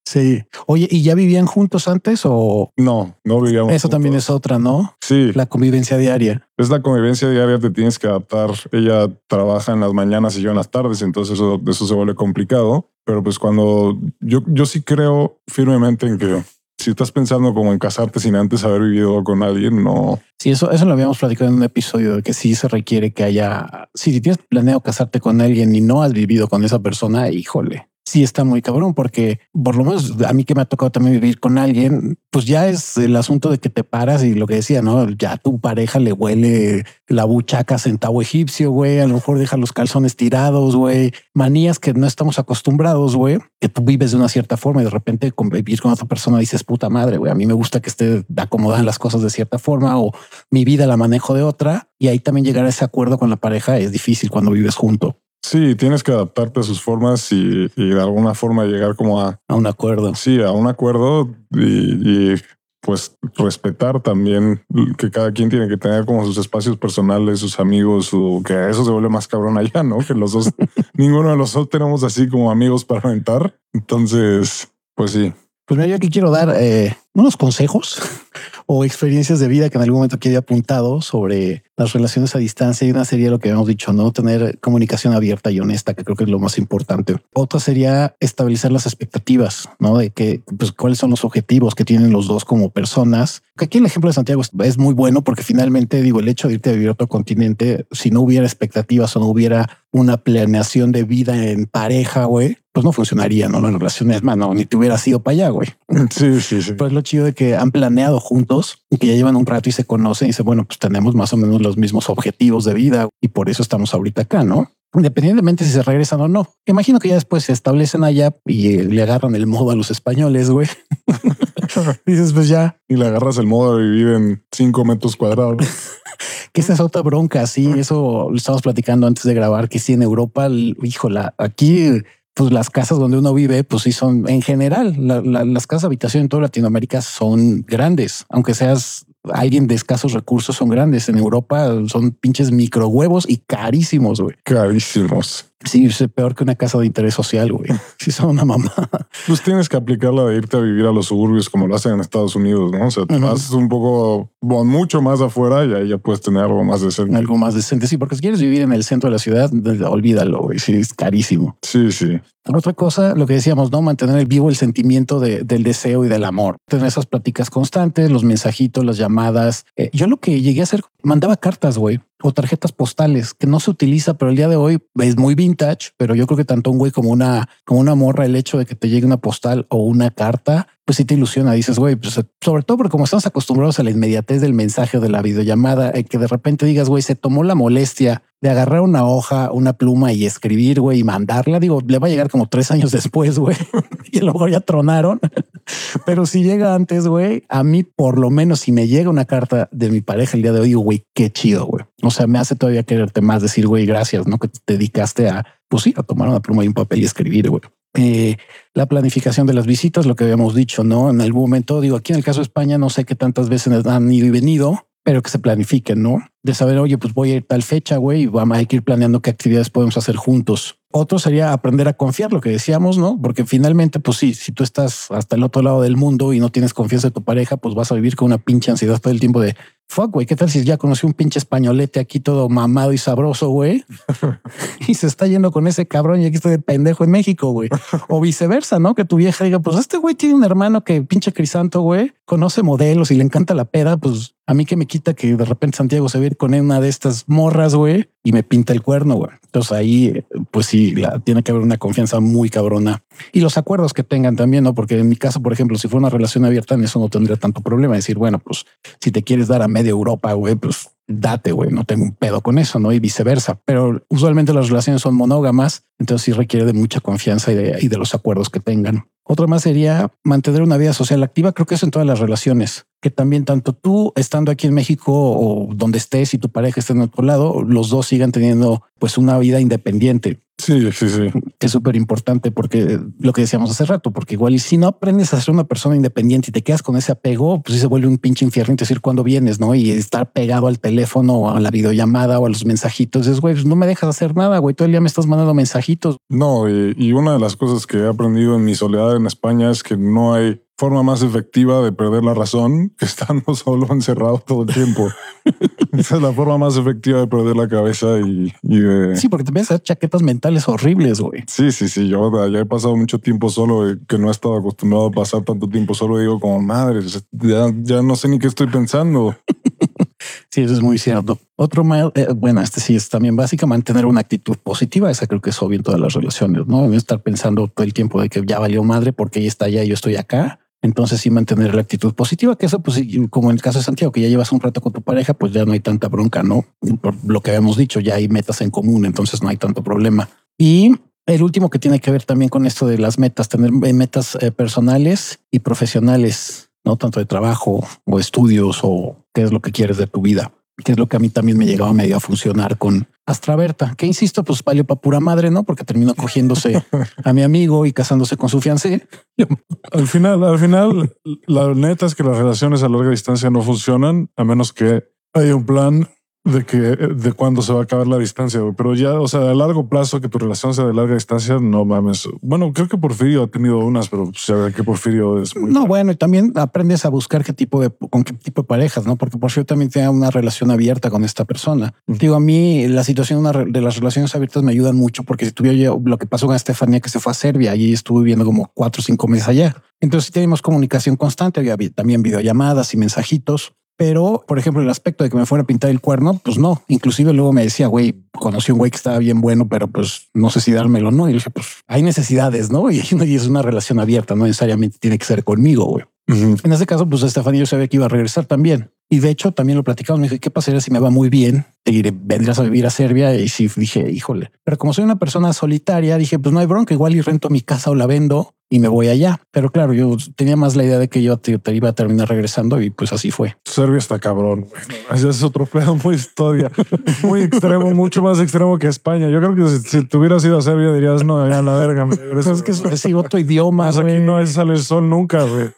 Sí. Oye, ¿y ya vivían juntos antes o No, no vivíamos. eso también es otra, no? Sí, La convivencia diaria. es la convivencia diaria, te tienes que adaptar. Ella trabaja en las mañanas y yo en las tardes, entonces eso, eso se vuelve complicado. Pero pues cuando yo, yo sí creo firmemente en que si estás pensando como en casarte sin antes haber vivido con alguien, no. Sí, eso, eso lo habíamos platicado en un episodio de que sí se requiere que haya. Si tienes planeado casarte con alguien y no has vivido con esa persona, híjole. Sí, está muy cabrón, porque por lo menos a mí que me ha tocado también vivir con alguien, pues ya es el asunto de que te paras y lo que decía, no? Ya tu pareja le huele la buchaca centavo egipcio, güey. A lo mejor deja los calzones tirados, güey. Manías que no estamos acostumbrados, güey. Que tú vives de una cierta forma y de repente convivir con otra persona dices puta madre, güey. A mí me gusta que esté acomodada las cosas de cierta forma o mi vida la manejo de otra. Y ahí también llegar a ese acuerdo con la pareja es difícil cuando vives junto Sí, tienes que adaptarte a sus formas y, y de alguna forma llegar como a, a un acuerdo. sí, a un acuerdo y, y, pues respetar también que cada quien tiene que tener como sus espacios personales, sus amigos, su, que eso se vuelve más cabrón allá, ¿no? Que los dos, ninguno de los dos tenemos así como amigos para aventar. Entonces, pues sí. Pues mira, yo aquí quiero dar eh, unos consejos o experiencias de vida que en algún momento quedé apuntado sobre las relaciones a distancia y una sería lo que habíamos dicho, no tener comunicación abierta y honesta, que creo que es lo más importante. Otra sería establecer las expectativas, no de que pues cuáles son los objetivos que tienen los dos como personas. Aquí el ejemplo de Santiago es muy bueno porque finalmente digo el hecho de irte a vivir a otro continente, si no hubiera expectativas o no hubiera una planeación de vida en pareja, güey, pues no funcionaría, no la relación es más, no, ni te hubiera sido para allá, güey. Sí, sí, sí. Pues lo chido de que han planeado juntos y que ya llevan un rato y se conocen y dice, bueno, pues tenemos más o menos los mismos objetivos de vida y por eso estamos ahorita acá, ¿no? Independientemente si se regresan o no. Imagino que ya después se establecen allá y le agarran el modo a los españoles, güey. Dices, pues ya, Y le agarras el modo de vivir en cinco metros cuadrados. que esa es otra bronca. Sí, eso lo estamos platicando antes de grabar, que sí en Europa, híjola, aquí pues las casas donde uno vive, pues sí son en general, la, la, las casas de habitación en toda Latinoamérica son grandes, aunque seas alguien de escasos recursos, son grandes. En Europa son pinches micro huevos y carísimos, güey. Carísimos. Sí, es peor que una casa de interés social, güey. Sí, son una mamá. Pues tienes que aplicar la de irte a vivir a los suburbios como lo hacen en Estados Unidos, ¿no? O sea, te vas un poco, mucho más afuera y ahí ya puedes tener algo más decente. Algo más decente. Sí, porque si quieres vivir en el centro de la ciudad, olvídalo, güey. Sí, es carísimo. Sí, sí. Otra cosa, lo que decíamos, no mantener el vivo el sentimiento de, del deseo y del amor, tener esas pláticas constantes, los mensajitos, las llamadas. Eh, yo lo que llegué a hacer, mandaba cartas, güey, o tarjetas postales que no se utiliza, pero el día de hoy es muy vintage. Pero yo creo que tanto un güey como una, como una morra, el hecho de que te llegue una postal o una carta, pues sí te ilusiona. Dices, güey, pues sobre todo porque como estamos acostumbrados a la inmediatez del mensaje o de la videollamada, eh, que de repente digas, güey, se tomó la molestia de agarrar una hoja, una pluma y escribir, güey, y mandarla. Digo, le va a llegar como tres años después, güey, y mejor ya tronaron. Pero si llega antes, güey, a mí por lo menos si me llega una carta de mi pareja el día de hoy, güey, qué chido, güey. O sea, me hace todavía quererte más decir, güey, gracias, ¿no? Que te dedicaste a, pues sí, a tomar una pluma y un papel y escribir, güey. Eh, la planificación de las visitas, lo que habíamos dicho, ¿no? En algún momento, digo, aquí en el caso de España, no sé qué tantas veces han ido y venido, pero que se planifiquen, ¿no? De saber, oye, pues voy a ir tal fecha, güey, y vamos a ir planeando qué actividades podemos hacer juntos. Otro sería aprender a confiar, lo que decíamos, ¿no? Porque finalmente, pues sí, si tú estás hasta el otro lado del mundo y no tienes confianza en tu pareja, pues vas a vivir con una pinche ansiedad todo el tiempo de fuck, güey, ¿qué tal si ya conocí un pinche españolete aquí todo mamado y sabroso, güey? y se está yendo con ese cabrón y aquí estoy de pendejo en México, güey. O viceversa, ¿no? Que tu vieja diga, pues este güey tiene un hermano que pinche crisanto, güey, conoce modelos y le encanta la peda, pues a mí que me quita que de repente Santiago se ir con una de estas morras, güey, y me pinta el cuerno, güey. Entonces ahí, pues sí, la, tiene que haber una confianza muy cabrona. Y los acuerdos que tengan también, ¿no? Porque en mi caso, por ejemplo, si fuera una relación abierta, en eso no tendría tanto problema. Decir, bueno, pues si te quieres dar a media Europa, güey, pues date, güey, no tengo un pedo con eso, ¿no? Y viceversa. Pero usualmente las relaciones son monógamas, entonces sí requiere de mucha confianza y de, los acuerdos que tengan. Otra más sería mantener una vida social activa. Creo que eso en todas las relaciones. que también tanto tú estando aquí en México o donde estés y tu pareja esté en otro lado, los dos sigan teniendo pues una vida independiente. Sí, sí, sí. Que es súper importante porque lo que decíamos hace rato, porque igual y si no aprendes a ser una persona independiente y te quedas con ese apego, pues se vuelve un pinche infierno decir cuándo vienes, ¿no? Y estar pegado al teléfono o a la videollamada o a los mensajitos. Es güey, pues no me dejas hacer nada, güey. Todo el día me estás mandando mensajitos. No, y, y una de las cosas que he aprendido en mi soledad en España es que no hay forma más efectiva de perder la razón que estando solo encerrado todo el tiempo. Esa es la forma más efectiva de perder la cabeza y, y de... Sí, porque te a chaquetas mentales horribles, güey. Sí, sí, sí. Yo ya he pasado mucho tiempo solo y que no he estado acostumbrado a pasar tanto tiempo solo. Digo como madre, ya, ya no sé ni qué estoy pensando. Sí, eso es muy cierto. Otro mal, eh, bueno, este sí es también básica, mantener una actitud positiva. Esa creo que es obvio en todas las relaciones, no estar pensando todo el tiempo de que ya valió madre porque ella está allá y yo estoy acá. Entonces sí mantener la actitud positiva, que eso pues como en el caso de Santiago, que ya llevas un rato con tu pareja, pues ya no hay tanta bronca, ¿no? Por lo que habíamos dicho, ya hay metas en común, entonces no hay tanto problema. Y el último que tiene que ver también con esto de las metas, tener metas eh, personales y profesionales, no tanto de trabajo o estudios o qué es lo que quieres de tu vida que es lo que a mí también me llegaba medio a funcionar con Astraberta, que insisto, pues valió para pura madre, ¿no? Porque terminó cogiéndose a mi amigo y casándose con su fiancé. Al final, al final, la neta es que las relaciones a larga distancia no funcionan a menos que haya un plan de que de cuándo se va a acabar la distancia, pero ya, o sea, a largo plazo que tu relación sea de larga distancia, no mames. Bueno, creo que Porfirio ha tenido unas, pero se ve que Porfirio es muy. No, bueno, y también aprendes a buscar qué tipo de con qué tipo de parejas, no? Porque Porfirio también tiene una relación abierta con esta persona. Digo, a mí la situación de las relaciones abiertas me ayudan mucho porque si tuviera yo lo que pasó con Estefanía, que se fue a Serbia y estuve viviendo como cuatro o cinco meses allá. Entonces tenemos comunicación constante, había también videollamadas y mensajitos. Pero, por ejemplo, el aspecto de que me fuera a pintar el cuerno, pues no. Inclusive luego me decía, güey, conocí un güey que estaba bien bueno, pero pues no sé si dármelo no. Y dije, pues hay necesidades, ¿no? Y, es una relación abierta, no necesariamente tiene que ser conmigo, güey. En ese caso, pues Estefanía yo sabía que iba a regresar también. Y de hecho, también lo platicamos. Me dije, ¿qué pasaría si me va muy bien? Te iré, vendrás a vivir a Serbia. Y sí, dije, híjole. Pero como soy una persona solitaria, dije, pues no hay bronca. Igual y rento mi casa o la vendo y me voy allá. Pero claro, yo tenía más la idea de que yo te, iba a terminar regresando y pues así fue. Serbia está cabrón. Ese es otro pedo muy historia, muy extremo, mucho más extremo que España. Yo creo que si, si te hubieras ido a Serbia dirías, no, ya la verga. es que es, otro idioma. Pues aquí no sale el sol nunca, güey.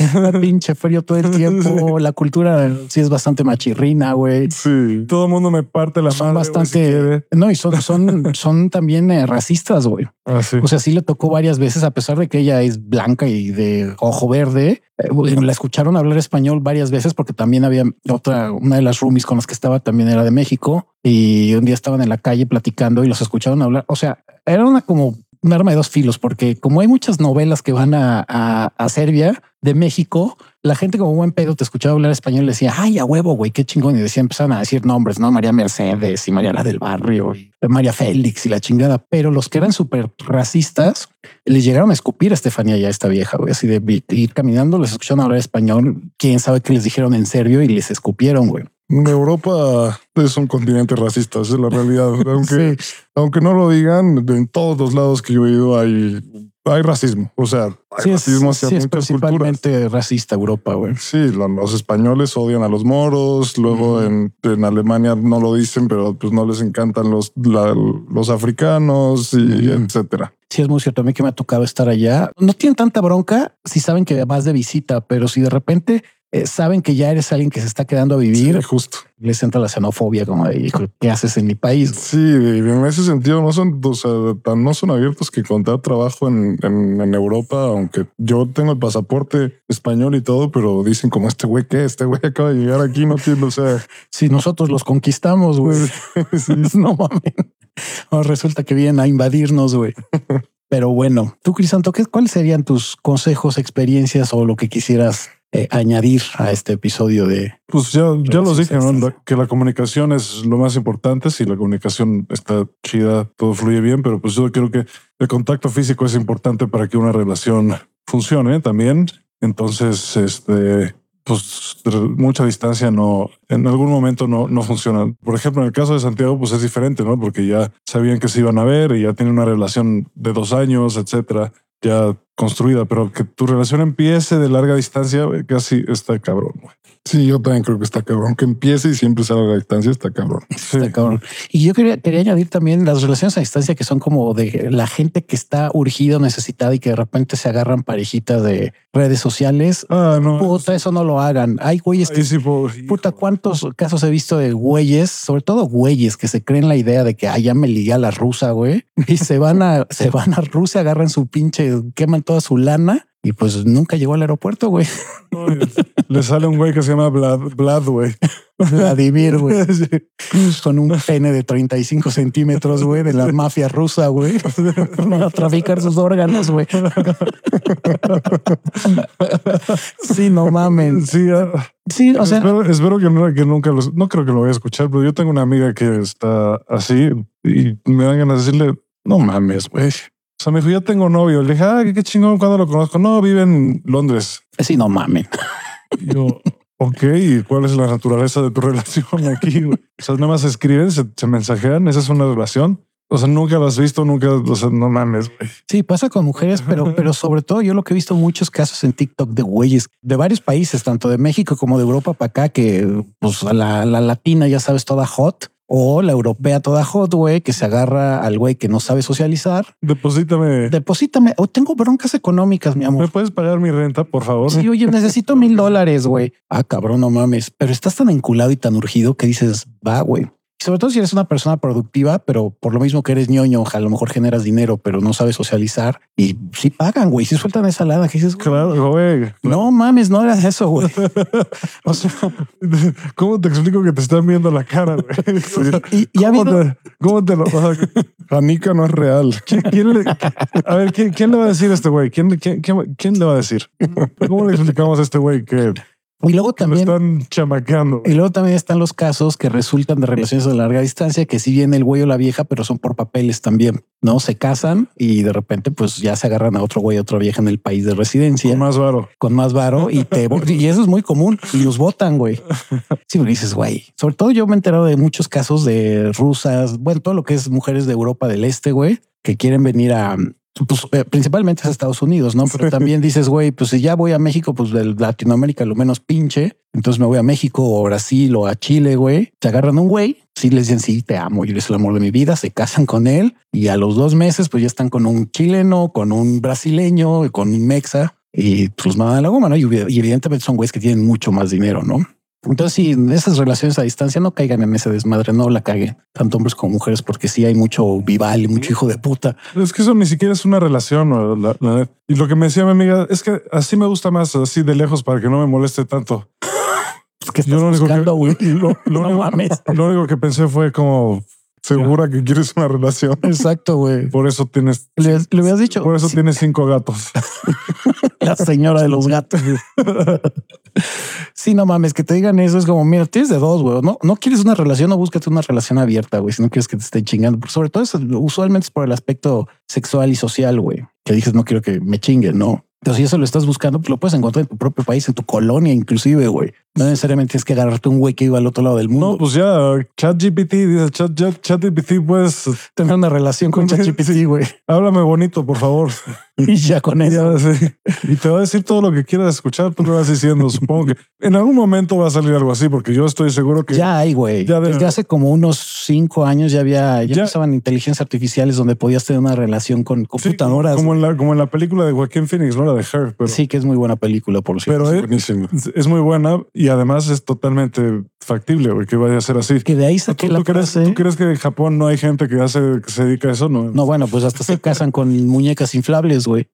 pinche frío todo el tiempo. La cultura sí es bastante machirrina, güey. Sí. Todo el mundo me parte la son bastante. no, y son, son, son también eh, racistas, güey. Ah, sí. O sea, sí le tocó varias veces, a pesar de que ella es blanca y de ojo verde. Eh, la escucharon hablar español varias veces porque también había otra, una de las roomies con las que estaba también era de México y un día estaban en la calle platicando y los escucharon hablar. O sea, era una como un arma de dos filos, porque como hay muchas novelas que van a, a, Serbia de México, la gente como buen pedo te escuchaba hablar español y decía, ay, a huevo, güey, qué chingón. Y decía, empezaron a decir nombres, ¿no? María Mercedes y María la del Barrio y María Félix y la chingada. Pero los que eran súper racistas les llegaron a escupir a Estefanía ya esta vieja, güey, así de ir caminando, les escucharon hablar español. Quién sabe qué les dijeron en serbio y les escupieron, güey. Europa es un continente racista, esa es la realidad. Aunque, aunque no lo digan, en todos los lados que yo he ido hay, hay racismo. O sea, hay racismo hacia sí, es principalmente racista Europa, güey. Sí, los españoles odian a los moros, luego en, en, Alemania no lo dicen, pero pues no les encantan los, los africanos y etcétera. Sí, es muy cierto. A mí que me ha tocado estar allá. No tienen tanta bronca si saben que vas de visita, pero si de repente eh, saben que ya eres alguien que se está quedando a vivir. justo. Les entra la xenofobia como de, ¿qué haces en mi país? Sí, en ese sentido no son, o sea, no son abiertos que encontrar trabajo en, en, Europa, aunque yo tengo el pasaporte español y todo, pero dicen como este güey que este güey acaba de llegar aquí, no entiendo, o sea. Si nosotros los conquistamos, güey. no mames. resulta que vienen a invadirnos, güey. Pero bueno, tú, Crisanto, ¿cuáles serían tus consejos, experiencias o lo que quisieras eh, añadir a este episodio de... Pues ya, ya los dije, que la comunicación es lo más importante. Si la comunicación está chida, todo fluye bien, pero pues yo creo que el contacto físico es importante para que una relación funcione también. Entonces, este, pues mucha distancia no, en algún momento no, no funciona. Por ejemplo, en el caso de Santiago, pues es diferente, ¿no? Porque ya sabían que se iban a ver y ya tienen una relación de dos años, etcétera. Ya construida, pero que tu relación empiece de larga distancia, casi está cabrón. güey. Sí, yo también creo que está cabrón. Que empiece y siempre salga a la distancia está cabrón. Sí. Está cabrón. Y yo quería, quería añadir también las relaciones a distancia que son como de la gente que está urgida, necesitada y que de repente se agarran parejitas de redes sociales. Ah, no. Puta, eso no lo hagan. Hay güeyes que sí, pobre- Puta, cuántos casos he visto de güeyes, sobre todo güeyes que se creen la idea de que ah, ya me ligué a la rusa, güey, y se van a, se van a Rusia, agarran su pinche, queman toda su lana y pues nunca llegó al aeropuerto, güey. No, Le sale un güey que se llama Vlad, Vlad güey. Vladimir, güey, Sí. con un pene de 35 centímetros, güey, de la mafia rusa, güey, para traficar sus órganos, güey. Sí, no mamen. Sí, Sí, o sea, espero, espero que, no, que nunca los, no creo que lo vaya a escuchar, pero yo tengo una amiga que está así y me dan ganas de decirle, no mames, güey. O sea, me dijo, ya tengo novio. Le dije, ah, qué chingón, cuando lo conozco? No, vive en Londres. sí, no mamen. Y yo, ok, ¿y cuál es la naturaleza de tu relación aquí? güey? O sea, nada más escriben, se, se mensajean, esa es una relación. O sea, nunca lo has visto, nunca, o sea, no mames, güey. Sí, pasa con mujeres, pero, pero sobre todo yo lo que he visto muchos casos en TikTok de güeyes de varios países, tanto de México como de Europa para acá, que pues la, la latina, ya sabes, toda hot o la europea toda hot, güey, que se agarra al güey que no sabe socializar. Deposítame. Deposítame o tengo broncas económicas, mi ¿Me amor. puedes pagar mi renta, por favor? Sí, oye, necesito mil dólares, güey. Ah, cabrón, no mames. Pero estás tan enculado y tan urgido que dices, va, güey. Y sobre todo si eres una persona productiva, pero por lo mismo que eres ñoño, a lo mejor generas dinero, pero no sabes socializar y sí pagan, güey. Si sueltan esa lana que dices, Claro, güey. no mames, no era eso, güey. O sea, ¿Cómo te explico que te están viendo la cara? güey? y, y ¿Cómo, te, cómo te lo o sea, Janica no es real. ¿quién, quién le, a ver, ¿quién, quién le va a decir a este güey? ¿Quién, quién, quién, quién le va a decir? ¿Cómo le explicamos a este güey que, y luego también, están y luego también están los casos que resultan de relaciones a larga distancia, que si viene el güey o la vieja, pero son por papeles también, no se casan y de repente, pues ya se agarran a otro güey, a otra vieja en el país de residencia. Con más varo. con más varo y te y eso es muy común y los votan, güey. Sí, porque dices, güey. Sobre todo yo me he enterado de muchos casos de rusas, bueno, todo lo que es mujeres de Europa del Este, güey, que quieren venir a pues, eh, principalmente a Estados Unidos, no? Pero también dices, güey, pues si ya voy a México, pues de Latinoamérica lo menos pinche. Entonces me voy a México o Brasil o a Chile, güey. Se agarran a un güey. Sí, les dicen, sí, te amo. Y eres el amor de mi vida. Se casan con él y a los dos meses, pues ya están con un chileno, con un brasileño, con un mexa y pues los mandan a la goma, ¿no? Y, y evidentemente son güeyes que tienen mucho más dinero, ¿no? Entonces, si esas relaciones a distancia no caigan en ese desmadre, no la caguen, tanto hombres como mujeres, porque sí hay mucho vival y mucho hijo de puta. Es que eso ni siquiera es una relación. la- la y lo que me decía mi amiga es que así me gusta más, así de lejos para que no me moleste tanto. Es que Yo estás lo único que- buscando, güey. Lo, lo No mames. lo único que pensé fue como Segura que quieres una relación. Exacto, güey. por eso tienes, Le, le dicho por eso sí, tienes cinco gatos. la señora de los gatos. No mames, que te digan eso es como, mira, tienes de dos, güey. No, no quieres una relación o búscate una relación abierta, güey. Si no quieres que te estén chingando, Porque sobre todo eso, usualmente es por el aspecto sexual y social, güey. Que dices, no quiero que me chinguen, no. Entonces, si eso lo estás buscando, pues lo puedes encontrar en tu propio país, en tu colonia, inclusive, güey. No necesariamente tienes que agarrarte un güey que iba al otro lado del mundo. No, pues ya ChatGPT dice chat, chat, ChatGPT, pues tener una relación con ChatGPT, güey. háblame bonito, por favor. Y ya con eso. Ya, sí. Y te va a decir todo lo que quieras escuchar. Tú lo vas diciendo. Supongo que en algún momento va a salir algo así, porque yo estoy seguro que Ya hay, güey. Ya de- Desde hace como unos cinco años ya había, ya, Ya. empezaban inteligencias artificiales donde podías tener una relación con Sí, computadoras. como en la, como en la película de Joaquín Phoenix, no la de Her, pero, sí, que es muy buena película, por cierto. pero es, Buenísimo. es muy buena y además es totalmente factible güey, que vaya a ser así. que de ahí ¿Tú, saqué la tú crees, frase. tú crees que en Japón no hay gente que hace que se dedica a eso? No. No, bueno, pues hasta se casan con muñecas inflables, güey.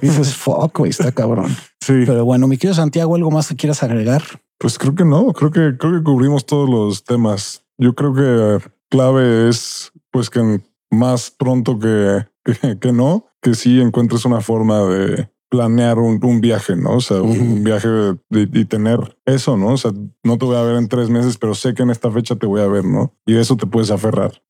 Y dices, fuck, güey, está cabrón. Sí, Pero bueno, mi querido Santiago, ¿algo más que quieras agregar? Pues creo que no, creo que creo que cubrimos todos los temas. Yo creo que clave es pues que más pronto que, que, que no, que sí encuentres una forma de planear un, un viaje, ¿no? O sea, un- viaje de- y tener eso, ¿no? O sea, no te voy a ver en tres meses, pero sé que en esta fecha te voy a ver, ¿no? Y de eso te puedes aferrar.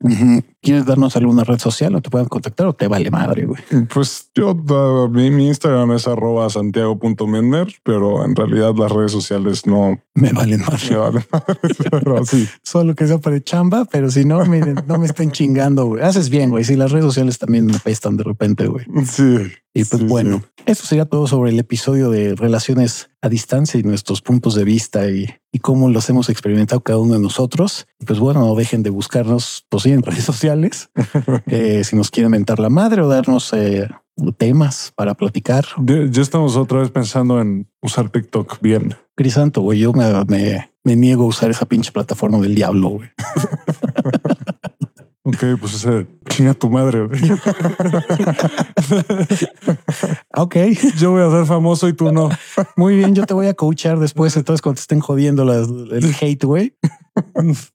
¿Quieres darnos alguna red social o te puedan contactar o te vale madre, güey? Pues yo, uh, mi, mi Instagram es arroba santiago.mender, pero en realidad las redes sociales no Me valen madre. me valen madres, pero sí. Solo que sea para chamba, pero si no, miren, no me estén chingando, güey. Haces bien, güey. Si las redes sociales también me pestan de repente, güey. Sí. Y pues Sí, bueno, eso sería todo sobre el episodio de relaciones a distancia y nuestros puntos de vista y, y cómo los hemos experimentado cada uno de nosotros. Pues bueno, no dejen de buscarnos pues, sí, en redes sociales eh, si nos quieren mentar la madre o darnos eh, temas para platicar. Ya, ya estamos otra vez pensando en usar TikTok bien. Crisanto, güey, yo me, me, me niego a usar esa pinche plataforma del diablo, güey. Ok, pues ese chinga tu madre. Ok, Yo voy a ser famoso y tú no. muy bien. Yo te voy a coachar después. Entonces, cuando te estén jodiendo las- el hate, güey,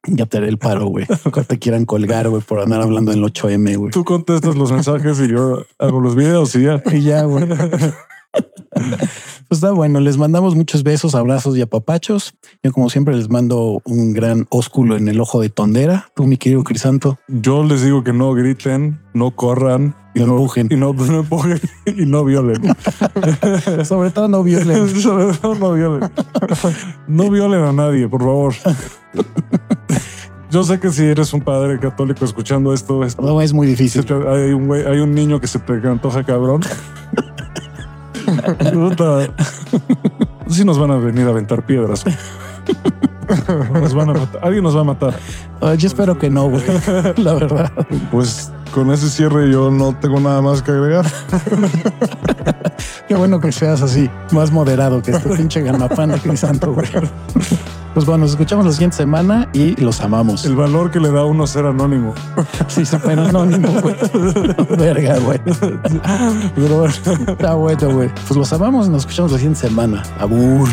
ya te haré el paro, güey. Cuando te quieran colgar, güey, por andar hablando en el 8M, güey. Tú contestas los mensajes y yo hago los videos y ya. Y ya, güey. Pues está bueno, les mandamos muchos besos, abrazos y apapachos. Yo como siempre les mando un gran ósculo en el ojo de tondera. Tú, mi querido Crisanto, Yo les digo que no griten, no corran y no empujen. y no, no empujen y no violen. Sobre todo no violen. Sobre todo no violen. No violen a nadie, por favor. Yo sé que si eres un padre católico escuchando esto, esto No es muy difícil. hay un güey, hay un niño que se te antoja cabrón. Puta. Sí nos van a venir a aventar piedras. Nos van a matar. Alguien nos va a matar. Ah, Yo espero que no, güey. La verdad. Pues con ese cierre yo no tengo nada más que agregar. Qué bueno que seas así, más moderado que este pinche ganapán de Crisanto, güey. Pues bueno, nos escuchamos la siguiente semana y los amamos. El valor que le da a uno ser anónimo. Sí, super anónimo, güey. Verga, güey. Pero bueno. Está bueno, güey. Pues los amamos y nos escuchamos la siguiente semana. Abur.